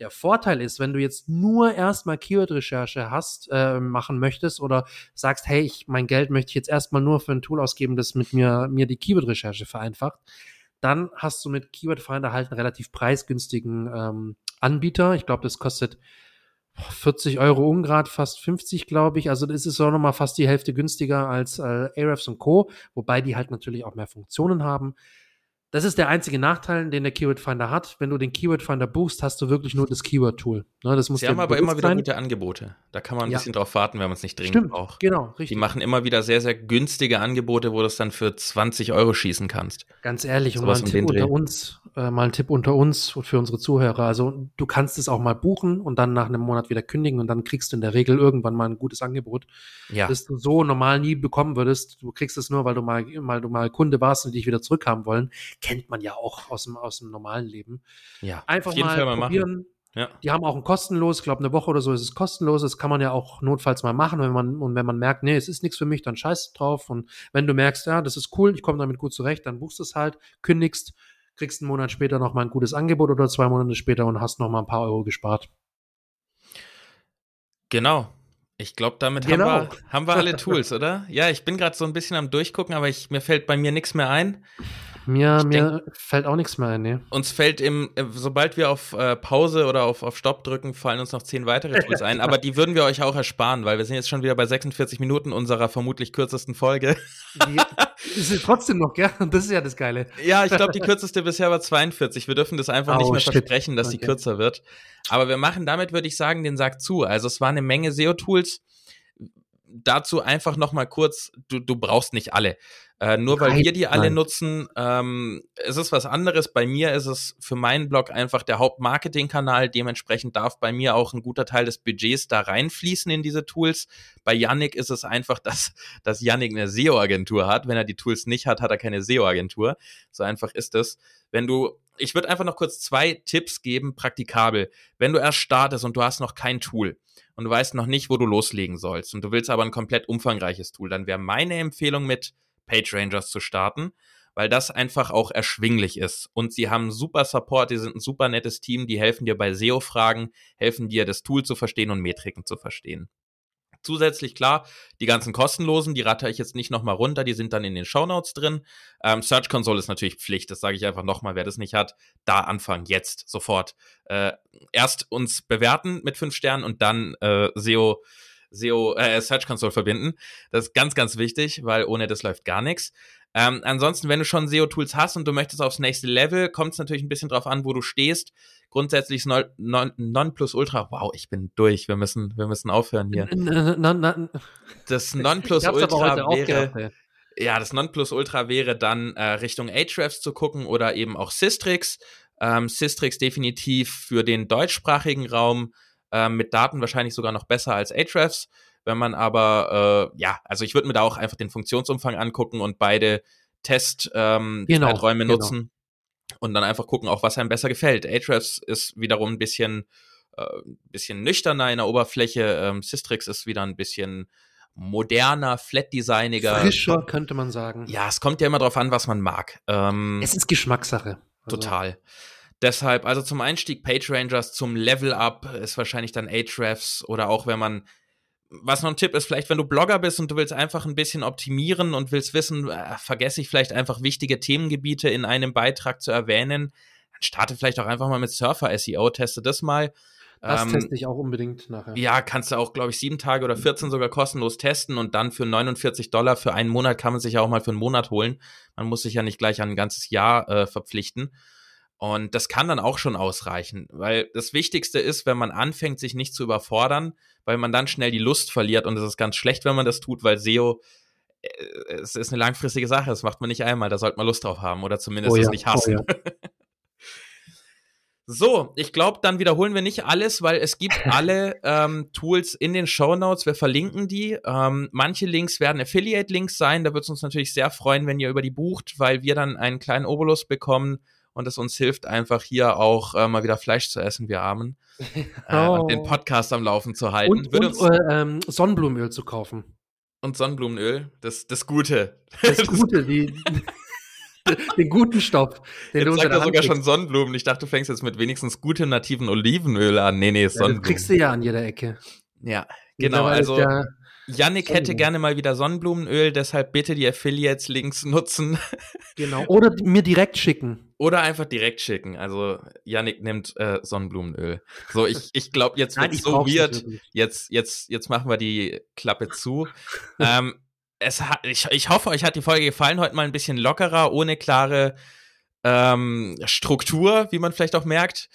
S2: Der Vorteil ist, wenn du jetzt nur erstmal Keyword-Recherche hast, äh, machen möchtest oder sagst, hey, ich, mein Geld möchte ich jetzt erstmal nur für ein Tool ausgeben, das mit mir, mir die Keyword-Recherche vereinfacht, dann hast du mit Keyword Finder halt einen relativ preisgünstigen ähm, Anbieter. Ich glaube, das kostet 40 Euro Ungrad, fast 50, glaube ich. Also das ist auch nochmal fast die Hälfte günstiger als äh, Ahrefs und Co., wobei die halt natürlich auch mehr Funktionen haben. Das ist der einzige Nachteil, den der Keyword Finder hat. Wenn du den Keyword Finder buchst, hast du wirklich nur das Keyword Tool. Ne, das muss
S1: Sie haben aber immer wieder
S2: sein.
S1: gute Angebote. Da kann man ein
S2: Ja.
S1: bisschen drauf warten, wenn man es nicht dringend
S2: Stimmt,
S1: braucht.
S2: genau,
S1: Die
S2: richtig.
S1: machen immer wieder sehr, sehr günstige Angebote, wo du es dann für 20 Euro schießen kannst.
S2: Ganz ehrlich, und mal ein Tipp unter uns, äh, mal ein Tipp unter uns und für unsere Zuhörer. Also du kannst es auch mal buchen und dann nach einem Monat wieder kündigen und dann kriegst du in der Regel irgendwann mal ein gutes Angebot,
S1: Ja,
S2: das du so normal nie bekommen würdest. Du kriegst es nur, weil du mal, weil du mal Kunde warst und dich wieder zurückhaben wollen. Kennt man ja auch aus dem, aus dem normalen Leben.
S1: ja.
S2: Einfach mal
S1: Fall mal machen.
S2: probieren.
S1: Ja.
S2: Die haben auch ein kostenlos, ich glaube eine Woche oder so ist es kostenlos. Das kann man ja auch notfalls mal machen, wenn man und wenn man merkt, nee, es ist nichts für mich, dann scheiß drauf. Und wenn du merkst, ja, das ist cool, ich komme damit gut zurecht, dann buchst du es halt, kündigst, kriegst einen Monat später noch mal ein gutes Angebot oder zwei Monate später und hast noch mal ein paar Euro gespart.
S1: Genau. Ich glaube, damit
S2: Genau.
S1: haben, wir, haben wir alle Tools, oder? Ja, ich bin gerade so ein bisschen am Durchgucken, aber ich, mir fällt bei mir nichts mehr ein.
S2: Mir,
S1: Ich
S2: mir fällt auch nichts mehr ein, nee.
S1: Uns fällt im, äh, sobald wir auf äh, Pause oder auf, auf Stopp drücken, fallen uns noch zehn weitere Tools ein. Aber die würden wir euch auch ersparen, weil wir sind jetzt schon wieder bei 46 Minuten unserer vermutlich kürzesten Folge.
S2: Die, ist trotzdem noch, gell? Das ist ja das Geile.
S1: Ja, ich glaube, die kürzeste bisher war 42. Wir dürfen das einfach nicht
S2: Oh,
S1: mehr
S2: shit.
S1: versprechen, dass die
S2: Okay.
S1: kürzer wird. Aber wir machen damit, würde ich sagen, den Sack zu. Also es war eine Menge SEO-Tools. Dazu einfach noch mal kurz, du, du brauchst nicht alle. Äh, nur weil
S2: Nein,
S1: wir die alle
S2: nein.
S1: nutzen, ähm, es ist was anderes. Bei mir ist es für meinen Blog einfach der Hauptmarketingkanal. Dementsprechend darf bei mir auch ein guter Teil des Budgets da reinfließen in diese Tools. Bei Yannick ist es einfach, dass, dass Yannick eine SEO-Agentur hat. Wenn er die Tools nicht hat, hat er keine SEO-Agentur. So einfach ist es. Wenn du, ich würde einfach noch kurz zwei Tipps geben, praktikabel. Wenn du erst startest und du hast noch kein Tool und du weißt noch nicht, wo du loslegen sollst und du willst aber ein komplett umfangreiches Tool, dann wäre meine Empfehlung mit PageRangers zu starten, weil das einfach auch erschwinglich ist. Und sie haben super Support, die sind ein super nettes Team, die helfen dir bei SEO-Fragen, helfen dir, das Tool zu verstehen und Metriken zu verstehen. Zusätzlich klar, die ganzen kostenlosen, die ratter ich jetzt nicht nochmal runter, die sind dann in den Shownotes drin. Ähm, Search Console ist natürlich Pflicht, das sage ich einfach nochmal, wer das nicht hat, da anfangen, jetzt, sofort. Äh, erst uns bewerten mit fünf Sternen und dann äh, SEO, SEO, äh, Search Console verbinden. Das ist ganz, ganz wichtig, weil ohne das läuft gar nichts. Ähm, ansonsten, wenn du schon SEO-Tools hast und du möchtest aufs nächste Level, kommt es natürlich ein bisschen drauf an, wo du stehst. Grundsätzlich ist Non, Non, Nonplusultra, wow, ich bin durch, wir müssen, wir müssen aufhören hier. Das
S2: hab's aber
S1: Nonplusultra wäre,
S2: gehabt, ey.
S1: ja, das Nonplusultra wäre dann äh, Richtung Ahrefs zu gucken oder eben auch Systrix. Ähm, Systrix definitiv für den deutschsprachigen Raum ähm, mit Daten wahrscheinlich sogar noch besser als Ahrefs. Wenn man aber, äh, ja, also ich würde mir da auch einfach den Funktionsumfang angucken und beide Testzeiträume ähm,
S2: Genau, genau.
S1: nutzen und dann einfach gucken, auch was einem besser gefällt. Ahrefs ist wiederum ein bisschen, äh, bisschen nüchterner in der Oberfläche. Ähm, Systrix ist wieder ein bisschen moderner, flat-designiger.
S2: Frischer, könnte man sagen.
S1: Ja, es kommt ja immer drauf an, was man mag. Ähm,
S2: Es ist Geschmackssache. Also,
S1: total. Deshalb, also zum Einstieg PageRangers, zum Level-Up ist wahrscheinlich dann Ahrefs oder auch wenn man, was noch ein Tipp ist, vielleicht wenn du Blogger bist und du willst einfach ein bisschen optimieren und willst wissen, äh, vergesse ich vielleicht einfach wichtige Themengebiete in einem Beitrag zu erwähnen, dann starte vielleicht auch einfach mal mit Surfer-SEO, teste das mal.
S2: Das
S1: Ähm,
S2: teste ich auch unbedingt nachher.
S1: ja, kannst du auch, glaube ich, sieben Tage oder 14 sogar kostenlos testen und dann für 49 Dollar für einen Monat kann man sich ja auch mal für einen Monat holen. Man muss sich ja nicht gleich an ein ganzes Jahr äh, verpflichten. Und das kann dann auch schon ausreichen, weil das Wichtigste ist, wenn man anfängt, sich nicht zu überfordern, weil man dann schnell die Lust verliert und es ist ganz schlecht, wenn man das tut, weil SEO äh, es ist eine langfristige Sache, das macht man nicht einmal, da sollte man Lust drauf haben oder zumindest oh ja, es nicht hassen. Oh ja. So, ich glaube, dann wiederholen wir nicht alles, weil es gibt alle ähm, Tools in den Show Notes. Wir verlinken die. Ähm, manche Links werden Affiliate-Links sein. Da wird es uns natürlich sehr freuen, wenn ihr über die bucht, weil wir dann einen kleinen Obolus bekommen und es uns hilft, einfach hier auch äh, mal wieder Fleisch zu essen, wir Armen. Äh, oh. und den Podcast am Laufen zu halten.
S2: Und, und uns, äh, ähm, Sonnenblumenöl zu kaufen.
S1: Und Sonnenblumenöl, das, das Gute.
S2: Das Gute, die, den guten Stoff.
S1: Den jetzt sagt er sogar schon Sonnenblumen. Ich dachte, du fängst jetzt mit wenigstens gutem nativen Olivenöl an. Nee, nee, Sonnenblumen. Ja, das
S2: kriegst du ja an jeder Ecke.
S1: Ja, genau. Also, Yannick hätte gerne mal wieder Sonnenblumenöl, deshalb bitte die Affiliates-Links nutzen.
S2: Genau. Oder mir direkt schicken.
S1: Oder einfach direkt schicken. Also Yannick nimmt äh, Sonnenblumenöl. So, ich, ich glaube, jetzt wird so weird. Jetzt, jetzt, jetzt machen wir die Klappe zu. ähm, es hat, ich, ich hoffe, euch hat die Folge gefallen. Heute mal ein bisschen lockerer, ohne klare ähm, Struktur, wie man vielleicht auch merkt.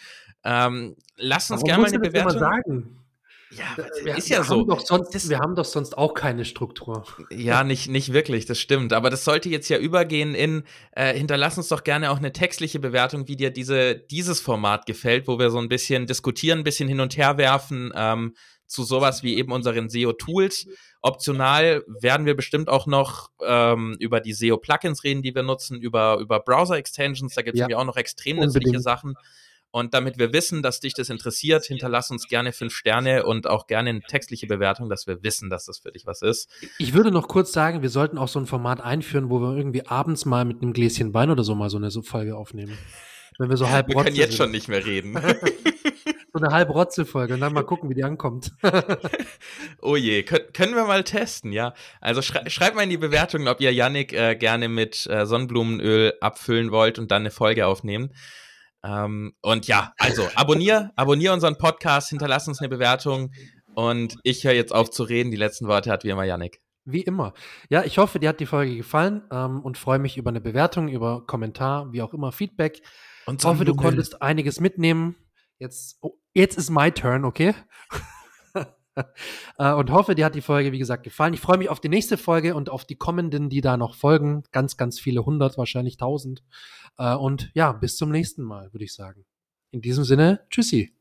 S1: Ähm, lasst uns gerne mal eine Bewertung.
S2: Ja, wir, ist ja so. Haben sonst, wir haben doch sonst auch keine Struktur.
S1: Ja, nicht, nicht wirklich, das stimmt. Aber das sollte jetzt ja übergehen in, äh, hinterlass uns doch gerne auch eine textliche Bewertung, wie dir diese, dieses Format gefällt, wo wir so ein bisschen diskutieren, ein bisschen hin und her werfen ähm, zu sowas wie eben unseren SEO-Tools. Optional werden wir bestimmt auch noch ähm, über die SEO-Plugins reden, die wir nutzen, über, über Browser-Extensions. Da gibt es ja. auch noch extrem nützliche Sachen. Und damit wir wissen, dass dich das interessiert, hinterlass uns gerne fünf Sterne und auch gerne eine textliche Bewertung, dass wir wissen, dass das für dich was ist.
S2: Ich würde noch kurz sagen, wir sollten auch so ein Format einführen, wo wir irgendwie abends mal mit einem Gläschen Wein oder so mal so eine Folge aufnehmen. Wenn wir so halb
S1: Wir können jetzt sind. schon nicht mehr reden.
S2: so eine halb Rotze-Folge und dann mal gucken, wie die ankommt.
S1: oh je, Kön können wir mal testen, ja. Also schrei schreibt mal in die Bewertungen, ob ihr Yannick äh, gerne mit äh, Sonnenblumenöl abfüllen wollt und dann eine Folge aufnehmen. Ähm, und ja, also abonnier, abonnier unseren Podcast, hinterlass uns eine Bewertung und ich höre jetzt auf zu reden. Die letzten Worte hat wie immer Yannick.
S2: Wie immer. Ja, ich hoffe, dir hat die Folge gefallen ähm, und freue mich über eine Bewertung, über Kommentar, wie auch immer, Feedback. Und hoffe, du konntest einiges mitnehmen. Jetzt, oh, jetzt ist my turn, okay? Äh, und hoffe, dir hat die Folge, wie gesagt, gefallen. Ich freue mich auf die nächste Folge und auf die kommenden, die da noch folgen. Ganz, ganz viele hundert, wahrscheinlich tausend. Äh, und ja, bis zum nächsten Mal, würde ich sagen. In diesem Sinne, tschüssi.